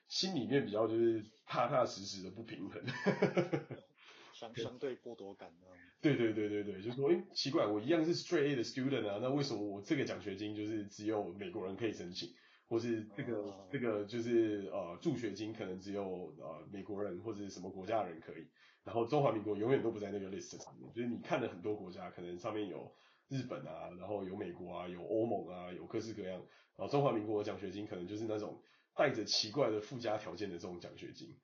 心里面比较就是踏踏实实的不平衡，相相对剥夺感呢。对对对对对，就说诶奇怪，我一样是 straight A 的 student 啊，那为什么我这个奖学金就是只有美国人可以申请，或是这个、uh, 这个就是呃助学金可能只有呃美国人或者什么国家的人可以，然后中华民国永远都不在那个 list 上面，就是你看了很多国家，可能上面有日本啊，然后有美国啊，有欧盟啊，有各式各样，然后中华民国的奖学金可能就是那种。带着奇怪的附加条件的这种奖学金，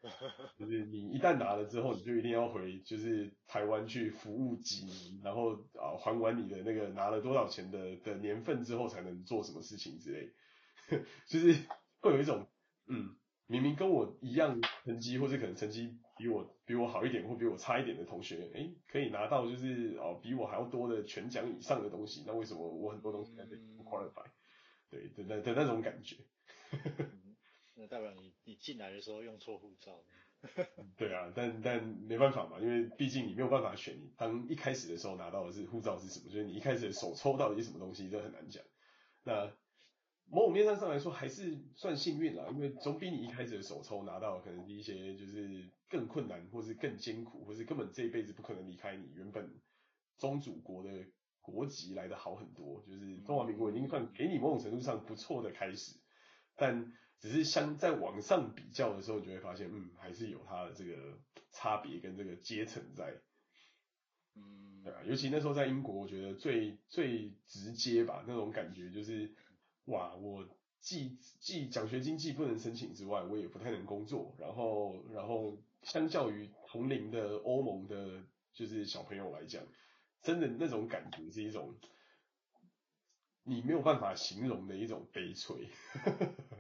就是你一旦拿了之后，你就一定要回就是台湾去服务几年，然后啊还完你的那个拿了多少钱的的年份之后才能做什么事情之类，就是会有一种嗯，明明跟我一样成绩，或者可能成绩比我比我好一点或比我差一点的同学，诶，可以拿到就是哦比我还要多的全奖以上的东西，那为什么我很多东西还不 qualify？对的那的那种感觉。那代表你你进来的时候用错护照。对啊，但但没办法嘛，因为毕竟你没有办法选，你当一开始的时候拿到的是护照是什么，就是你一开始的手抽到底是什么东西，这很难讲。那某种面上上来说还是算幸运啦，因为总比你一开始的手抽拿到可能一些就是更困难，或是更艰苦，或是根本这一辈子不可能离开你原本宗主国的国籍来的好很多。就是中华民国已经算给你某种程度上不错的开始，但。只是相在往上比较的时候，你就会发现，嗯，还是有它的这个差别跟这个阶层在，嗯，对啊，尤其那时候在英国，我觉得最最直接吧，那种感觉就是，哇，我既既奖学金既不能申请之外，我也不太能工作，然后然后相较于同龄的欧盟的，就是小朋友来讲，真的那种感觉是一种你没有办法形容的一种悲催。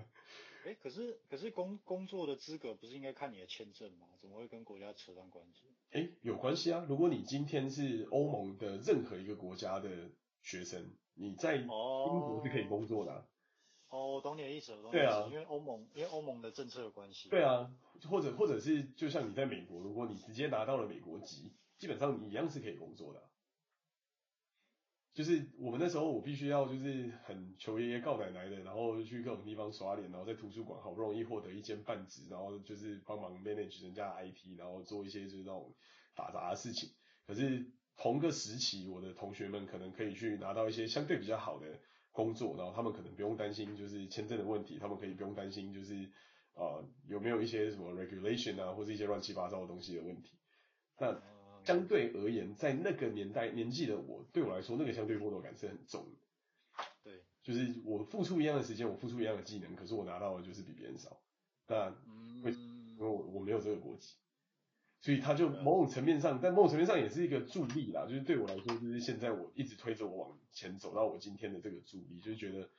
哎，可是可是工工作的资格不是应该看你的签证吗？怎么会跟国家扯上关系？哎，有关系啊！如果你今天是欧盟的任何一个国家的学生，你在英国是可以工作的啊。哦，我懂你的意思，我懂你的意思。对啊，因为欧盟因为欧盟的政策有关系。对啊，或者或者是就像你在美国，如果你直接拿到了美国籍，基本上你一样是可以工作的啊。就是我们那时候，我必须要就是很求爷爷告奶奶的，然后去各种地方刷脸，然后在图书馆好不容易获得一间半职，然后就是帮忙 manage 人家的 IT，然后做一些就是那种打杂的事情。可是同个时期，我的同学们可能可以去拿到一些相对比较好的工作，然后他们可能不用担心就是签证的问题，他们可以不用担心就是啊、呃、有没有一些什么 regulation 啊，或者一些乱七八糟的东西的问题。那相对而言，在那个年代年纪的我，对我来说，那个相对剥夺感是很重的。对，就是我付出一样的时间，我付出一样的技能，可是我拿到的就是比别人少。那为什么？因为我我没有这个国籍，所以他就某种层面上，但某种层面上也是一个助力啦。就是对我来说，就是现在我一直推着我往前走到我今天的这个助力，就是觉得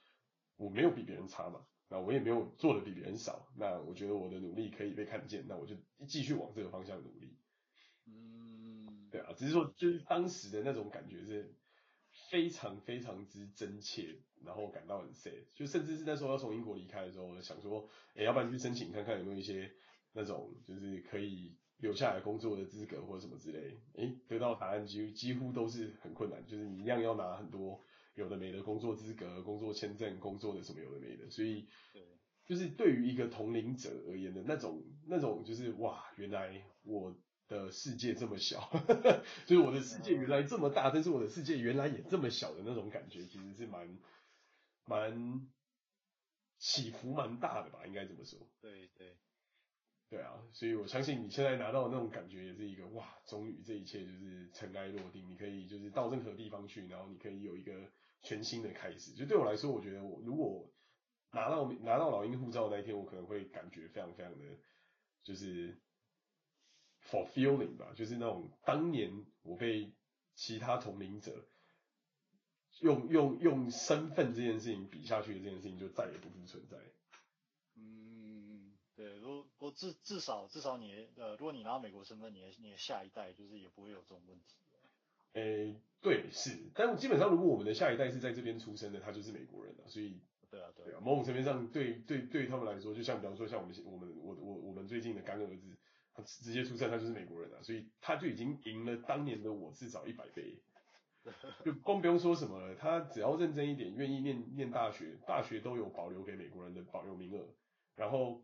我没有比别人差嘛，那我也没有做的比别人少，那我觉得我的努力可以被看见，那我就继续往这个方向努力。对啊，只是说就是当时的那种感觉是非常非常之真切，然后感到很 sad，就甚至是那时候要从英国离开的时候，我想说，哎，要不然去申请看看有没有一些那种就是可以留下来工作的资格或者什么之类，哎，得到答案几乎几乎都是很困难，就是你一样要拿很多有的没的工作资格、工作签证、工作的什么有的没的，所以对。就是对于一个同龄者而言的那种那种就是哇，原来我。的世界这么小，就是我的世界原来这么大，但是我的世界原来也这么小的那种感觉，其实是蛮蛮起伏蛮大的吧，应该这么说。对对对啊，所以我相信你现在拿到的那种感觉也是一个哇，终于这一切就是尘埃落定，你可以就是到任何地方去，然后你可以有一个全新的开始。就对我来说，我觉得我如果拿到拿到老鹰护照那一天，我可能会感觉非常非常的，就是。Fulfilling 吧，就是那种当年我被其他同龄者用用用身份这件事情比下去的这件事情，就再也不复存在。嗯，对，如果至至少至少你呃，如果你拿美国身份，你的你的下一代就是也不会有这种问题。诶、欸，对，是，但基本上如果我们的下一代是在这边出生的，他就是美国人了，所以对啊对啊，对啊，某种层面上对对对他们来说，就像比方说像我们我们我我我们最近的干儿子。直接出生，他就是美国人啊，所以他就已经赢了当年的我至少一百倍。就光不用说什么了，他只要认真一点，愿意念念大学，大学都有保留给美国人的保留名额。然后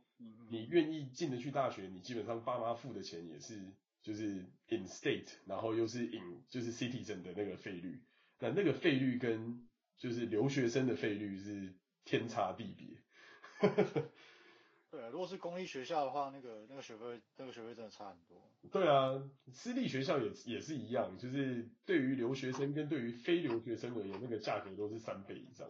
你愿意进得去大学，你基本上爸妈付的钱也是就是 in state，然后又是 in 就是 citizen 的那个费率。那那个费率跟就是留学生的费率是天差地别。对，如果是公立学校的话，那个那个学费，那个学费真的差很多。对啊，私立学校也也是一样，就是对于留学生跟对于非留学生而言，那个价格都是三倍以上。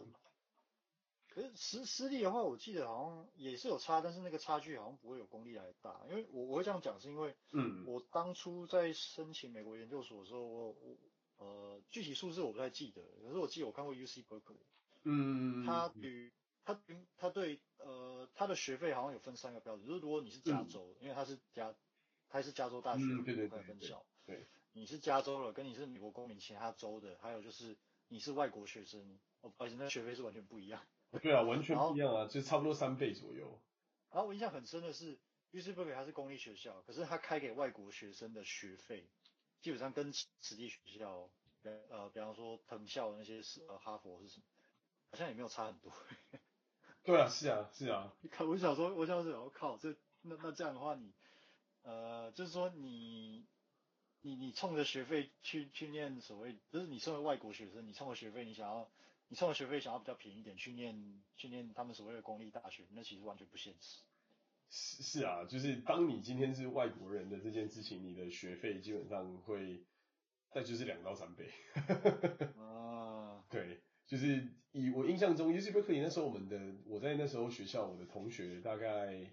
可是私私立的话，我记得好像也是有差，但是那个差距好像不会有公立来大。因为我我会这样讲，是因为嗯，我当初在申请美国研究所的时候，我我呃具体数字我不太记得，可是我记得我看过 UC Berkeley，嗯，它与他他对。呃，他的学费好像有分三个标准，就是如果你是加州，嗯、因为他是加，他是加州大学，嗯、对对对，分校。对，你是加州的，跟你是美国公民，其他州的，还有就是你是外国学生，而且那学费是完全不一样。对啊，完全不一样啊，就差不多三倍左右。然后我印象很深的是它是公立学校，可是他开给外国学生的学费，基本上跟私立学校，呃，比方说藤校的那些是呃哈佛是什么，好像也没有差很多。对啊，是啊，是啊。你看，我想说，我想说，我靠，这那那这样的话你，你呃，就是说你你你冲着学费去去念所谓，就是你身为外国学生，你冲着学费，你想要你冲着学费想要比较便宜一点去念去念他们所谓的公立大学，那其实完全不现实。是是啊，就是当你今天是外国人的这件事情，你的学费基本上会，那就是两到三倍。啊，对。就是以我印象中，UC Berkeley 那时候我们的我在那时候学校，我的同学大概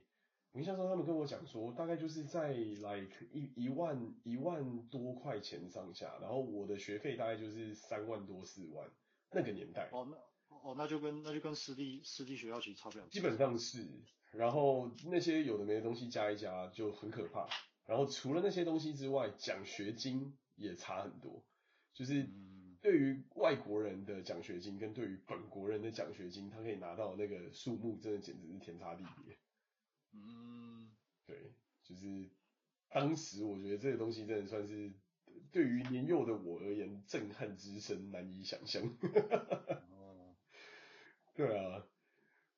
我印象中他们跟我讲说，大概就是在 like 一一万一万多块钱上下，然后我的学费大概就是三万多四万那个年代。哦，那哦，那就跟那就跟私立私立学校其实差不了。基本上是，然后那些有的没的东西加一加就很可怕。然后除了那些东西之外，奖学金也差很多。就是对于外国人的奖学金跟对于本国人的奖学金，他可以拿到那个数目，真的简直是天差地别。嗯，对，就是当时我觉得这个东西真的算是。对于年幼的我而言，震撼之深难以想象。哦，对啊，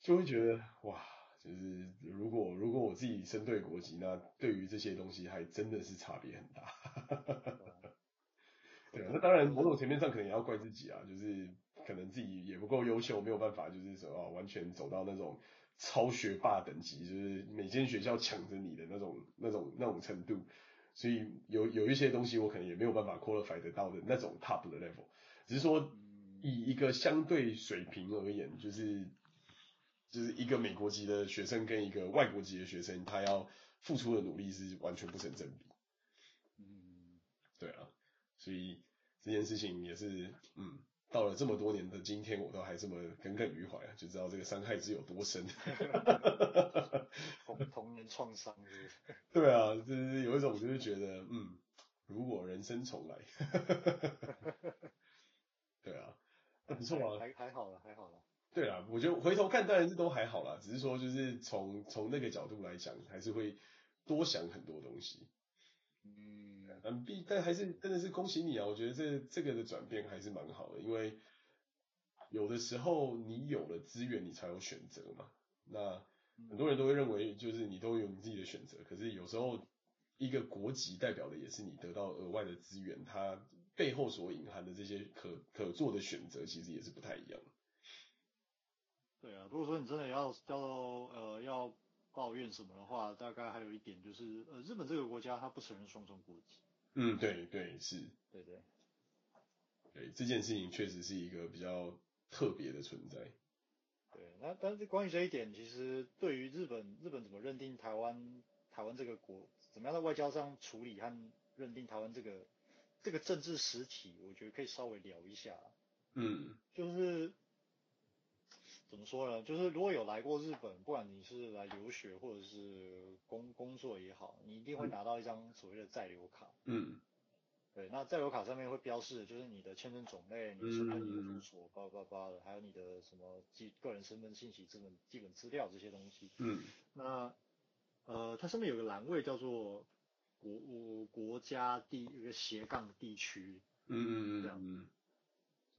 就会觉得哇，就是如果如果我自己身对国籍，那对于这些东西还真的是差别很大。对啊，那当然某种层面上可能也要怪自己啊，就是可能自己也不够优秀，没有办法就是说啊完全走到那种超学霸等级，就是每间学校抢着你的那种那种那种程度。所以有有一些东西我可能也没有办法 qualify 得到的那种 top 的 level，只是说以一个相对水平而言，就是就是一个美国籍的学生跟一个外国籍的学生，他要付出的努力是完全不成正比。嗯，对啊，所以这件事情也是，嗯，到了这么多年的今天，我都还这么耿耿于怀啊，就知道这个伤害是有多深。童童年创伤是不是？对啊，就是有一种就是觉得，嗯，如果人生重来，对啊，那不错啊，还还好了，还好了。对啊，我觉得回头看当然是都还好啦，只是说就是从从那个角度来讲，还是会多想很多东西。嗯，嗯，毕但还是真的是恭喜你啊！我觉得这这个的转变还是蛮好的，因为有的时候你有了资源，你才有选择嘛。那很多人都会认为，就是你都有你自己的选择，可是有时候一个国籍代表的也是你得到额外的资源，它背后所隐含的这些可可做的选择，其实也是不太一样。对啊，如果说你真的要叫呃要抱怨什么的话，大概还有一点就是，呃，日本这个国家它不承认双重国籍。嗯，对对是。对对。对，这件事情确实是一个比较特别的存在。对，那但是关于这一点，其实对于日本，日本怎么认定台湾，台湾这个国，怎么样在外交上处理和认定台湾这个这个政治实体，我觉得可以稍微聊一下。嗯，就是怎么说呢？就是如果有来过日本，不管你是来留学或者是工工作也好，你一定会拿到一张所谓的在留卡。嗯。对，那在留卡上面会标示的就是你的签证种类、你的身份、你的住所，叭叭叭的，还有你的什么基个人身份信息、基本基本资料这些东西。嗯。那呃，它上面有个栏位叫做国国家地一个斜杠地区。嗯嗯嗯。这样。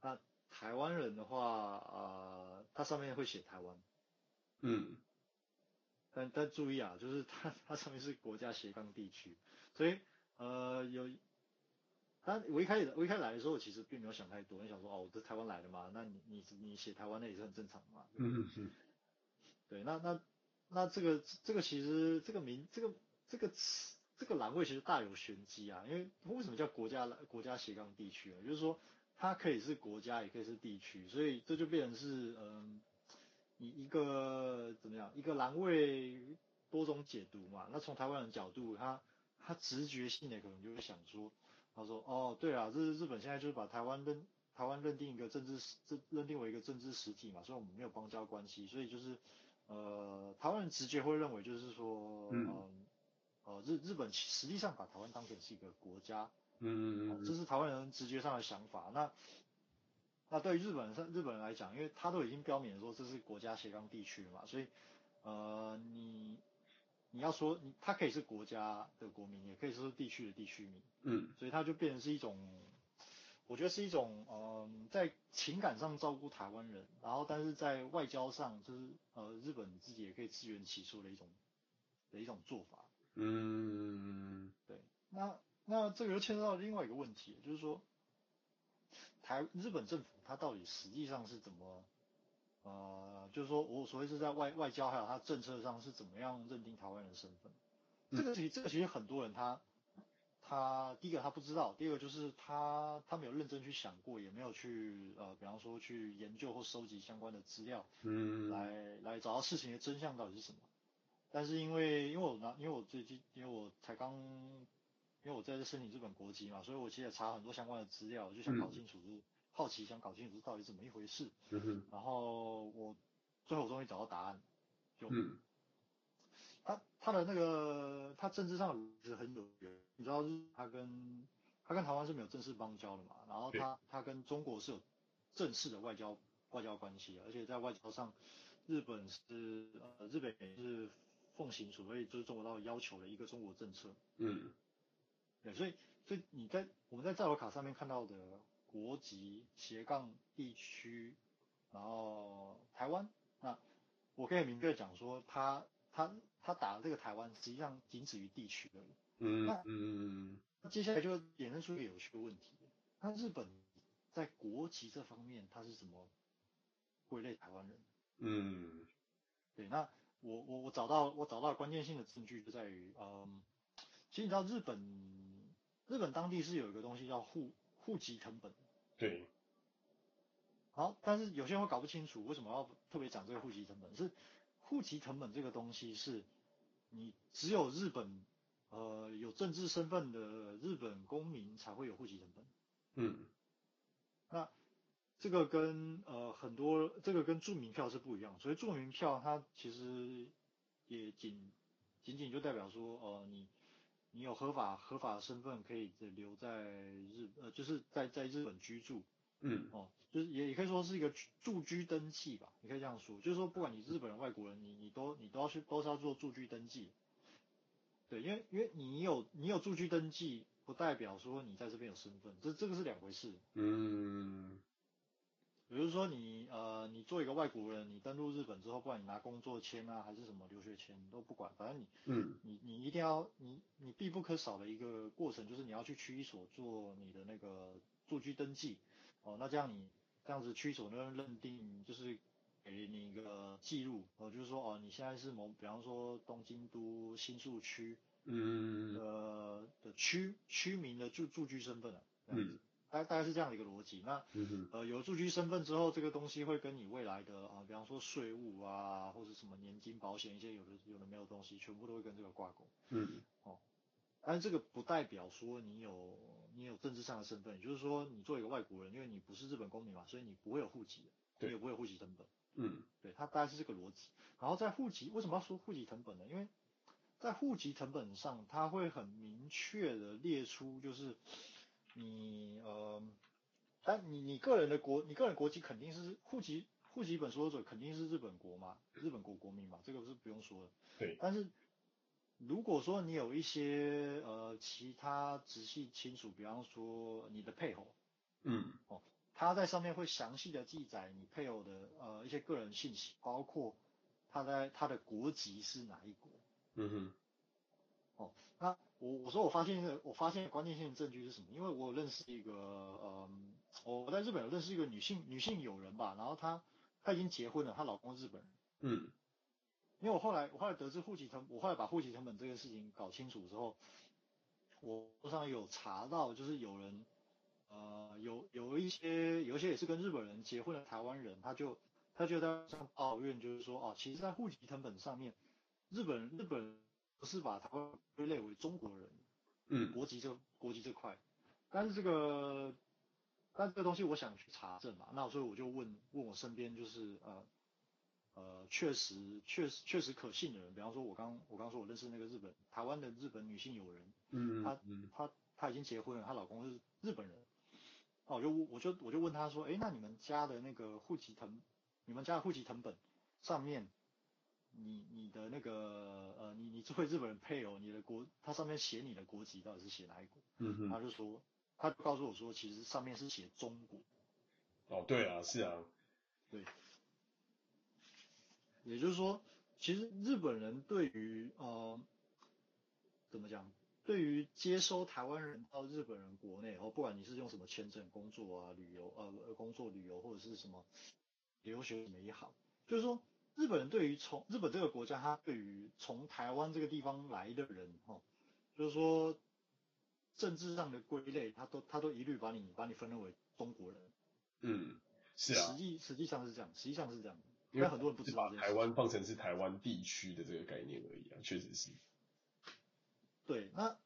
那台湾人的话，呃，它上面会写台湾。嗯。但但注意啊，就是它它上面是国家斜杠地区，所以呃有。但我一开始我一开始来的时候，我其实并没有想太多，我想说哦，我是台湾来的嘛，那你你你写台湾那也是很正常嘛。嗯嗯嗯。对，那那那这个这个其实这个名这个这个词这个栏位其实大有玄机啊，因为为什么叫国家国家斜杠地区啊？就是说它可以是国家，也可以是地区，所以这就变成是嗯，你一个怎么样一个栏位多种解读嘛。那从台湾人角度，他他直觉性的可能就会想说。他说：“哦，对啊，这是日本现在就是把台湾认台湾认定一个政治认认定为一个政治实体嘛，所以我们没有邦交关系，所以就是呃，台湾人直觉会认为就是说，嗯、呃，呃，日日本实际上把台湾当成是一个国家，嗯嗯嗯，这是台湾人直觉上的想法。那那对于日本人日本人来讲，因为他都已经标明了说这是国家斜杠地区嘛，所以呃，你。”你要说你，他可以是国家的国民，也可以说是地区的地区民，嗯，所以他就变成是一种，我觉得是一种，嗯、呃，在情感上照顾台湾人，然后但是在外交上，就是呃，日本自己也可以自圆其说的一种的一种做法，嗯，对，那那这个又牵涉到另外一个问题，就是说，台日本政府它到底实际上是怎么？呃，就是说我所谓是在外外交还有它政策上是怎么样认定台湾人的身份？这个其实这个其实很多人他他第一个他不知道，第二个就是他他没有认真去想过，也没有去呃，比方说去研究或收集相关的资料，嗯，来来找到事情的真相到底是什么。但是因为因为我拿因为我最近因为我才刚因为我在这申请日本国籍嘛，所以我其实也查很多相关的资料，就想搞清楚是。好奇想搞清楚到底怎么一回事。嗯。然后我最后我终于找到答案，就，嗯。他他的那个他政治上是很有缘，你知道他跟他跟台湾是没有正式邦交的嘛，然后他他跟中国是有正式的外交外交关系，而且在外交上，日本是呃日本也是奉行所谓就是中国大陆要求的一个中国政策。嗯。对，所以所以你在我们在在我卡上面看到的国籍斜杠地区，然后台湾，那我可以明确讲说他他。他打的这个台湾，实际上仅止于地区而已。嗯嗯。那接下来就衍生出一个有趣的问题：那日本在国籍这方面，他是怎么归类台湾人？嗯。对，那我我我找到我找到关键性的证据就在于，嗯，其实你知道日本日本当地是有一个东西叫户户籍成本。对。好，但是有些人会搞不清楚为什么要特别讲这个户籍成本，是户籍成本这个东西是。你只有日本，呃，有政治身份的日本公民才会有户籍成本。嗯。那这个跟呃很多这个跟住民票是不一样，所以住民票它其实也仅仅仅就代表说，呃，你你有合法合法的身份可以留在日呃就是在在日本居住。嗯。哦。就是也也可以说是一个住居登记吧，你可以这样说，就是说不管你日本人、外国人，你你都你都要去都是要做住居登记，对，因为因为你有你有住居登记，不代表说你在这边有身份，这这个是两回事。嗯，比如说你呃你做一个外国人，你登陆日本之后，不管你拿工作签啊还是什么留学签都不管，反正你嗯。你你一定要你你必不可少的一个过程就是你要去区一所做你的那个住居登记，哦，那这样你。这样子区所呢认定就是给你一个记录，哦，就是说哦，你现在是某，比方说东京都新宿区，嗯，呃的区区民的住住居身份啊，嗯，大概大概是这样的一个逻辑。那，嗯呃，有住居身份之后，这个东西会跟你未来的啊，比方说税务啊，或者什么年金保险一些有的有的没有东西，全部都会跟这个挂钩。嗯，哦，但是这个不代表说你有。你有政治上的身份，也就是说，你作为一个外国人，因为你不是日本公民嘛，所以你不会有户籍，你也不会有户籍成本。嗯，对，它大概是这个逻辑。然后在户籍，为什么要说户籍成本呢？因为在户籍成本上，它会很明确的列出，就是你呃，但你你个人的国，你个人国籍肯定是户籍户籍本所有者肯定是日本国嘛，日本国国民嘛，这个是不用说的。对，但是。如果说你有一些呃其他直系亲属，比方说你的配偶，嗯，哦，他在上面会详细的记载你配偶的呃一些个人信息，包括他在他的国籍是哪一国，嗯哼，哦，那我我说我发现我发现关键性的证据是什么？因为我有认识一个呃，我在日本有认识一个女性女性友人吧，然后她她已经结婚了，她老公是日本人，嗯。因为我后来我后来得知户籍成，我后来把户籍成本这个事情搞清楚之后，我上有查到，就是有人，呃，有有一些有一些也是跟日本人结婚的台湾人，他就他就在上抱怨，就是说哦，其实，在户籍成本上面，日本人日本人不是把台湾归类为中国人，嗯，国籍这国籍这块，但是这个但这个东西我想去查证嘛，那所以我就问问我身边就是呃。呃，确实，确实，确实可信的人，比方说，我刚，我刚说，我认识那个日本，台湾的日本女性友人，嗯，她，她，她已经结婚了，她老公是日本人，那我就，我就，我就问她说，哎，那你们家的那个户籍謄，你们家的户籍謄本上面，你，你的那个，呃，你，你作为日本人配偶，你的国，它上面写你的国籍到底是写哪一国？嗯哼，他就说，他就告诉我说，其实上面是写中国。哦，对啊，是啊，对。也就是说，其实日本人对于呃，怎么讲？对于接收台湾人到日本人国内，后，不管你是用什么签证、工作啊、旅游呃、工作旅游或者是什么留学什么也好，就是说日本人对于从日本这个国家，他对于从台湾这个地方来的人，哦，就是说政治上的归类，他都他都一律把你把你分类为中国人。嗯，是啊。实际实际上是这样，实际上是这样。因为很多人不知道把台湾放成是台湾地区的这个概念而已啊，确实是。对，那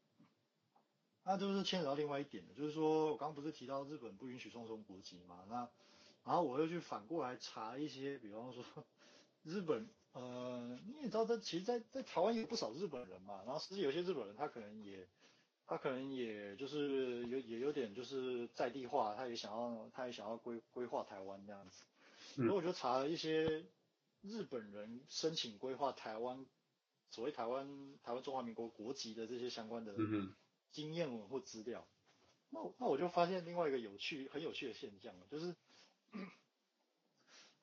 那就是牵扯到另外一点了，就是说我刚刚不是提到日本不允许双重国籍嘛？那然后我又去反过来查一些，比方说日本，呃，你也知道，在其实在，在在台湾有不少日本人嘛，然后实际有些日本人他可能也，他可能也就是有也有点就是在地化，他也想要他也想要规规划台湾这样子，所以我就查了一些日本人申请规划台湾，所谓台湾台湾中华民国国籍的这些相关的经验文或资料，那那我就发现另外一个有趣很有趣的现象，就是。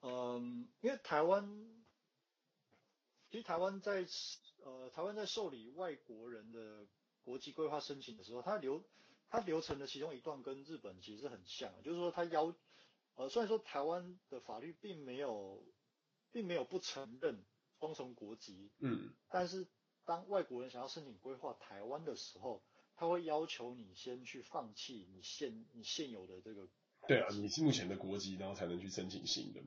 嗯，因为台湾，其实台湾在呃，台湾在受理外国人的国籍规划申请的时候，它流它流程的其中一段跟日本其实是很像，就是说它要呃，虽然说台湾的法律并没有并没有不承认双重国籍，嗯，但是当外国人想要申请规划台湾的时候，他会要求你先去放弃你现你现有的这个。对啊，你是目前的国籍，然后才能去申请新的。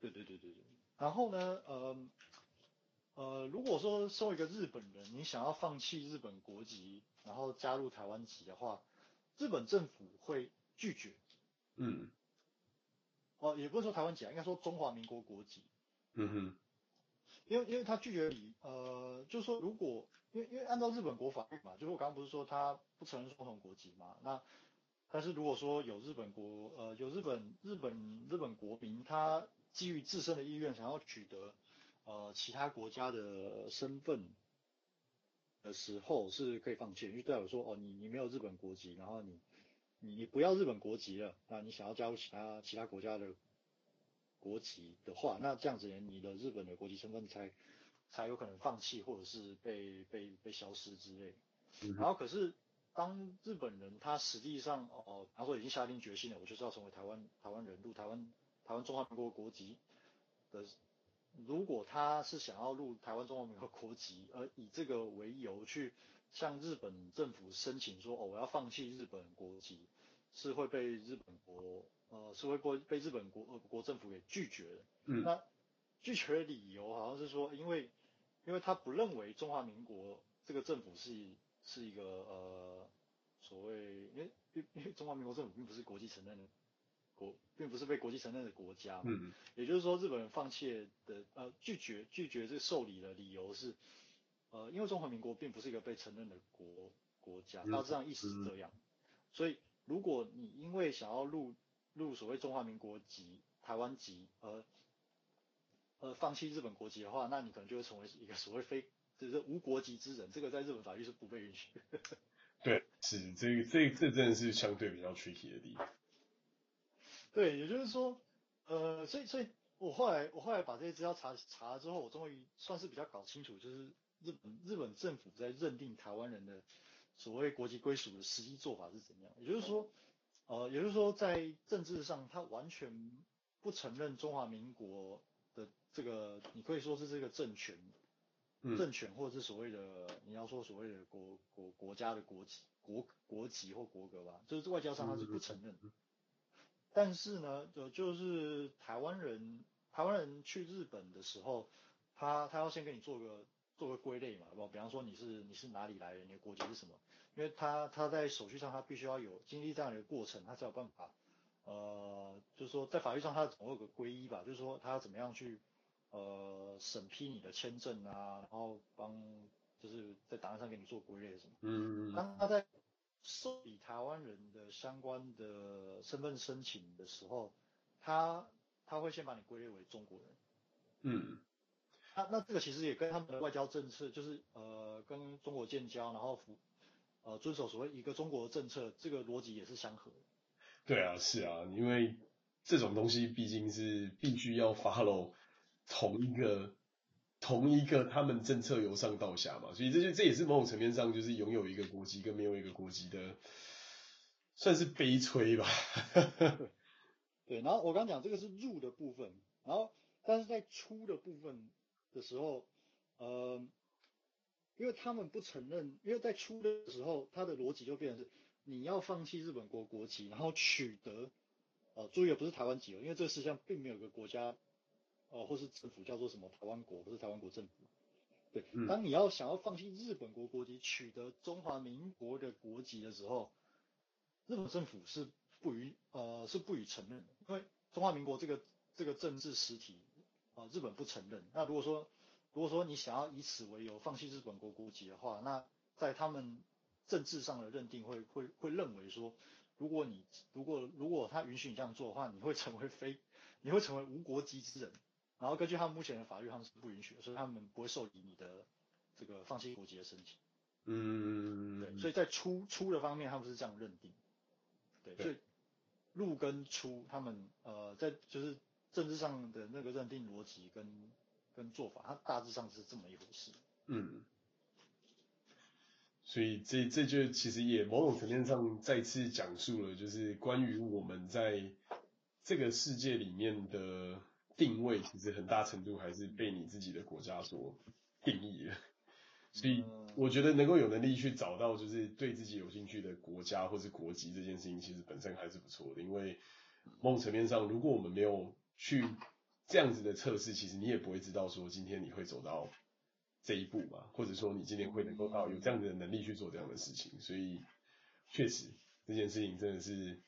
对对对对对。然后呢，呃，呃，如果说作为一个日本人，你想要放弃日本国籍，然后加入台湾籍的话，日本政府会拒绝。嗯。哦、呃，也不是说台湾籍啊，应该说中华民国国籍。嗯哼。因为因为他拒绝你，呃，就是说如果因为因为按照日本国法律嘛，就是我刚刚不是说他不承认双重国籍嘛，那。但是如果说有日本国呃有日本日本日本国民，他基于自身的意愿想要取得呃其他国家的身份的时候，是可以放弃，因为代表说哦你你没有日本国籍，然后你你不要日本国籍了，那你想要加入其他其他国家的国籍的话，那这样子你的日本的国籍身份才才有可能放弃或者是被被被消失之类，然后可是。当日本人他实际上哦，他说已经下定决心了，我就是要成为台湾台湾人，入台湾台湾中华民国国籍的。如果他是想要入台湾中华民国国籍，而以这个为由去向日本政府申请说哦，我要放弃日本国籍，是会被日本国呃是会被被日本国呃国政府给拒绝的。嗯。那拒绝的理由好像是说，因为因为他不认为中华民国这个政府是。是一个呃，所谓，因为因为中华民国政府并不是国际承认的国，并不是被国际承认的国家嘛。嗯。也就是说，日本人放弃的呃拒绝拒绝这受理的理由是，呃，因为中华民国并不是一个被承认的国国家，大致上意思是这样。所以，如果你因为想要入入所谓中华民国籍、台湾籍而呃放弃日本国籍的话，那你可能就会成为一个所谓非。就是无国籍之人，这个在日本法律是不被允许。对，是这个这这真的是相对比较 tricky 的地方。对，也就是说，呃，所以所以我后来我后来把这些资料查查了之后，我终于算是比较搞清楚，就是日本日本政府在认定台湾人的所谓国籍归属的实际做法是怎样。也就是说，呃，也就是说在政治上，他完全不承认中华民国的这个，你可以说是这个政权。政权或者是所谓的你要说所谓的国国国家的国籍国国籍或国格吧，就是外交上他是不承认。但是呢，就就是台湾人台湾人去日本的时候，他他要先给你做个做个归类嘛，比方说你是你是哪里来的，你的国籍是什么？因为他他在手续上他必须要有经历这样的一个过程，他才有办法，呃，就是说在法律上他总有个归一吧，就是说他要怎么样去。呃，审批你的签证啊，然后帮就是在档案上给你做归类什么。嗯嗯。当他在受理台湾人的相关的身份申请的时候，他他会先把你归类为中国人。嗯。那那这个其实也跟他们的外交政策，就是呃跟中国建交，然后服呃遵守所谓一个中国的政策，这个逻辑也是相合。对啊，是啊，因为这种东西毕竟是必须要 follow。同一个同一个，他们政策由上到下嘛，所以这就这也是某种层面上就是拥有一个国籍跟没有一个国籍的，算是悲催吧。对，然后我刚讲这个是入的部分，然后但是在出的部分的时候，呃，因为他们不承认，因为在出的时候，他的逻辑就变成是你要放弃日本国国籍，然后取得，呃，注意不是台湾籍哦，因为这个世界上并没有一个国家。哦，或是政府叫做什么台湾国，或是台湾国政府，对，当你要想要放弃日本国国籍，取得中华民国的国籍的时候，日本政府是不予呃是不予承认的，因为中华民国这个这个政治实体啊、呃，日本不承认。那如果说如果说你想要以此为由放弃日本国国籍的话，那在他们政治上的认定会会会认为说，如果你如果如果他允许你这样做的话，你会成为非你会成为无国籍之人。然后根据他们目前的法律，他们是不允许的，所以他们不会受理你的这个放弃国籍的申请。嗯，对，所以在出出的方面，他们是这样认定。对，所以入跟出，他们呃在就是政治上的那个认定逻辑跟跟做法，它大致上是这么一回事。嗯，所以这这就其实也某种层面上再次讲述了，就是关于我们在这个世界里面的。定位其实很大程度还是被你自己的国家所定义了，所以我觉得能够有能力去找到就是对自己有兴趣的国家或是国籍这件事情，其实本身还是不错的。因为某种层面上，如果我们没有去这样子的测试，其实你也不会知道说今天你会走到这一步嘛，或者说你今天会能够到有这样子的能力去做这样的事情。所以确实这件事情真的是。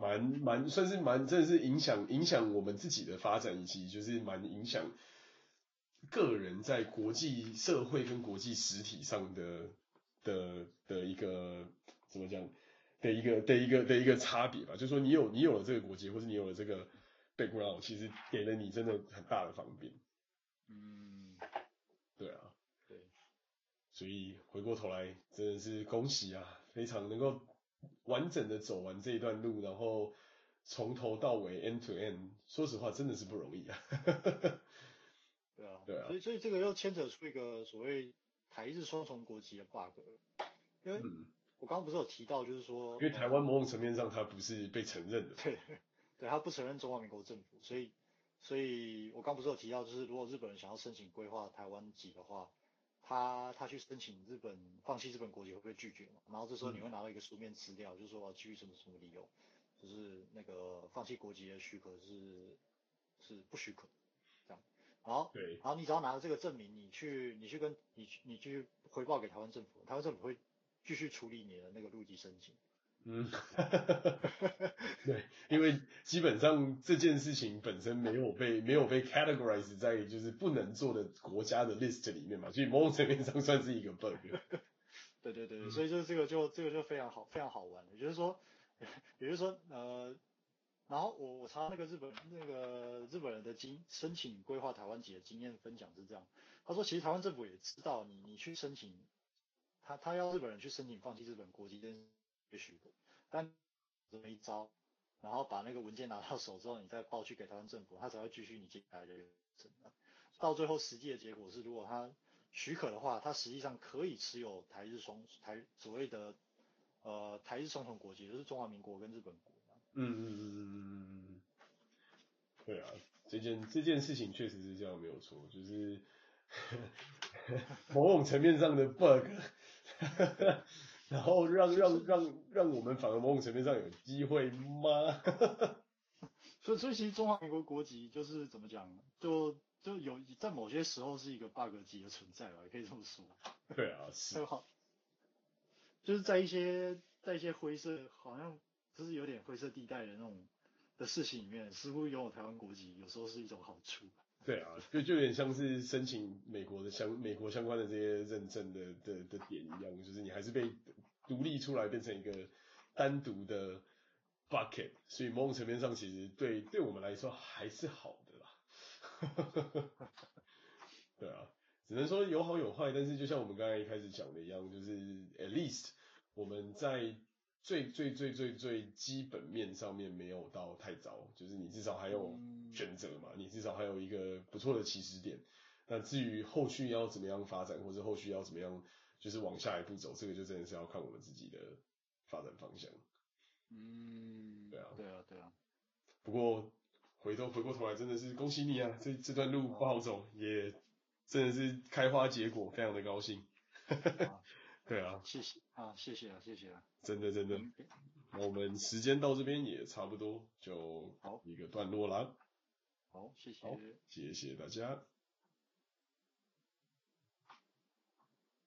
蛮蛮算是蛮，真的是影响影响我们自己的发展，以及就是蛮影响个人在国际社会跟国际实体上的的的一个怎么讲的一个的一个的一个差别吧。就是说你有你有了这个国籍，或是你有了这个 background，其实给了你真的很大的方便。嗯，对啊，对，所以回过头来真的是恭喜啊，非常能够。完整的走完这一段路，然后从头到尾 end to end，说实话真的是不容易啊。对啊，对啊，所以所以这个又牵扯出一个所谓台日双重国籍的 bug，因为我刚刚不是有提到，就是说，因为台湾某种层面上它不是被承认的，对，对，它不承认中华民国政府，所以所以我刚不是有提到，就是如果日本人想要申请规划台湾籍的话。他他去申请日本放弃日本国籍会不会拒绝嘛？然后这时候你会拿到一个书面资料，嗯、就是说基于什么什么理由，就是那个放弃国籍的许可是是不许可，这样。然后对，然后你只要拿到这个证明，你去你去跟你去你去回报给台湾政府，台湾政府会继续处理你的那个入籍申请。嗯，对，因为基本上这件事情本身没有被 没有被 categorize 在就是不能做的国家的 list 里面嘛，所以某种层面上算是一个 bug。对对对，所以就这个就这个就非常好非常好玩，也就是说，也就是说呃，然后我我查那个日本那个日本人的经申请规划台湾籍的经验分享是这样，他说其实台湾政府也知道你你去申请，他他要日本人去申请放弃日本国籍，但是。也许，但这么一招，然后把那个文件拿到手之后，你再报去给台湾政府，他才会继续你接下来的流程。到最后实际的结果是，如果他许可的话，他实际上可以持有台日双台所谓的呃台日双重国籍，就是中华民国跟日本国。嗯嗯嗯嗯嗯嗯。对啊，这件这件事情确实是这样，没有错，就是 某种层面上的 bug。然后让让让让我们反而某种层面上有机会吗？所以所以其实中华民国国籍就是怎么讲，就就有在某些时候是一个 bug 级的存在吧，也可以这么说。对啊，是。好，就是在一些在一些灰色，好像就是有点灰色地带的那种的事情里面，似乎拥有台湾国籍有时候是一种好处。对啊，就就有点像是申请美国的相美国相关的这些认证的的的点一样，就是你还是被独立出来变成一个单独的 bucket，所以某种层面上其实对对我们来说还是好的啦。对啊，只能说有好有坏，但是就像我们刚才一开始讲的一样，就是 at least 我们在。最最最最最基本面上面没有到太糟，就是你至少还有选择嘛，你至少还有一个不错的起始点。那至于后续要怎么样发展，或者后续要怎么样，就是往下一步走，这个就真的是要看我们自己的发展方向。嗯，对啊，对啊，对啊。不过回头回过头来，真的是恭喜你啊！这这段路不好走，也真的是开花结果，非常的高兴。对啊，谢谢啊，谢谢啊，谢谢啊，真的真的，我们时间到这边也差不多，就好。一个段落啦。好，谢谢，谢谢大家。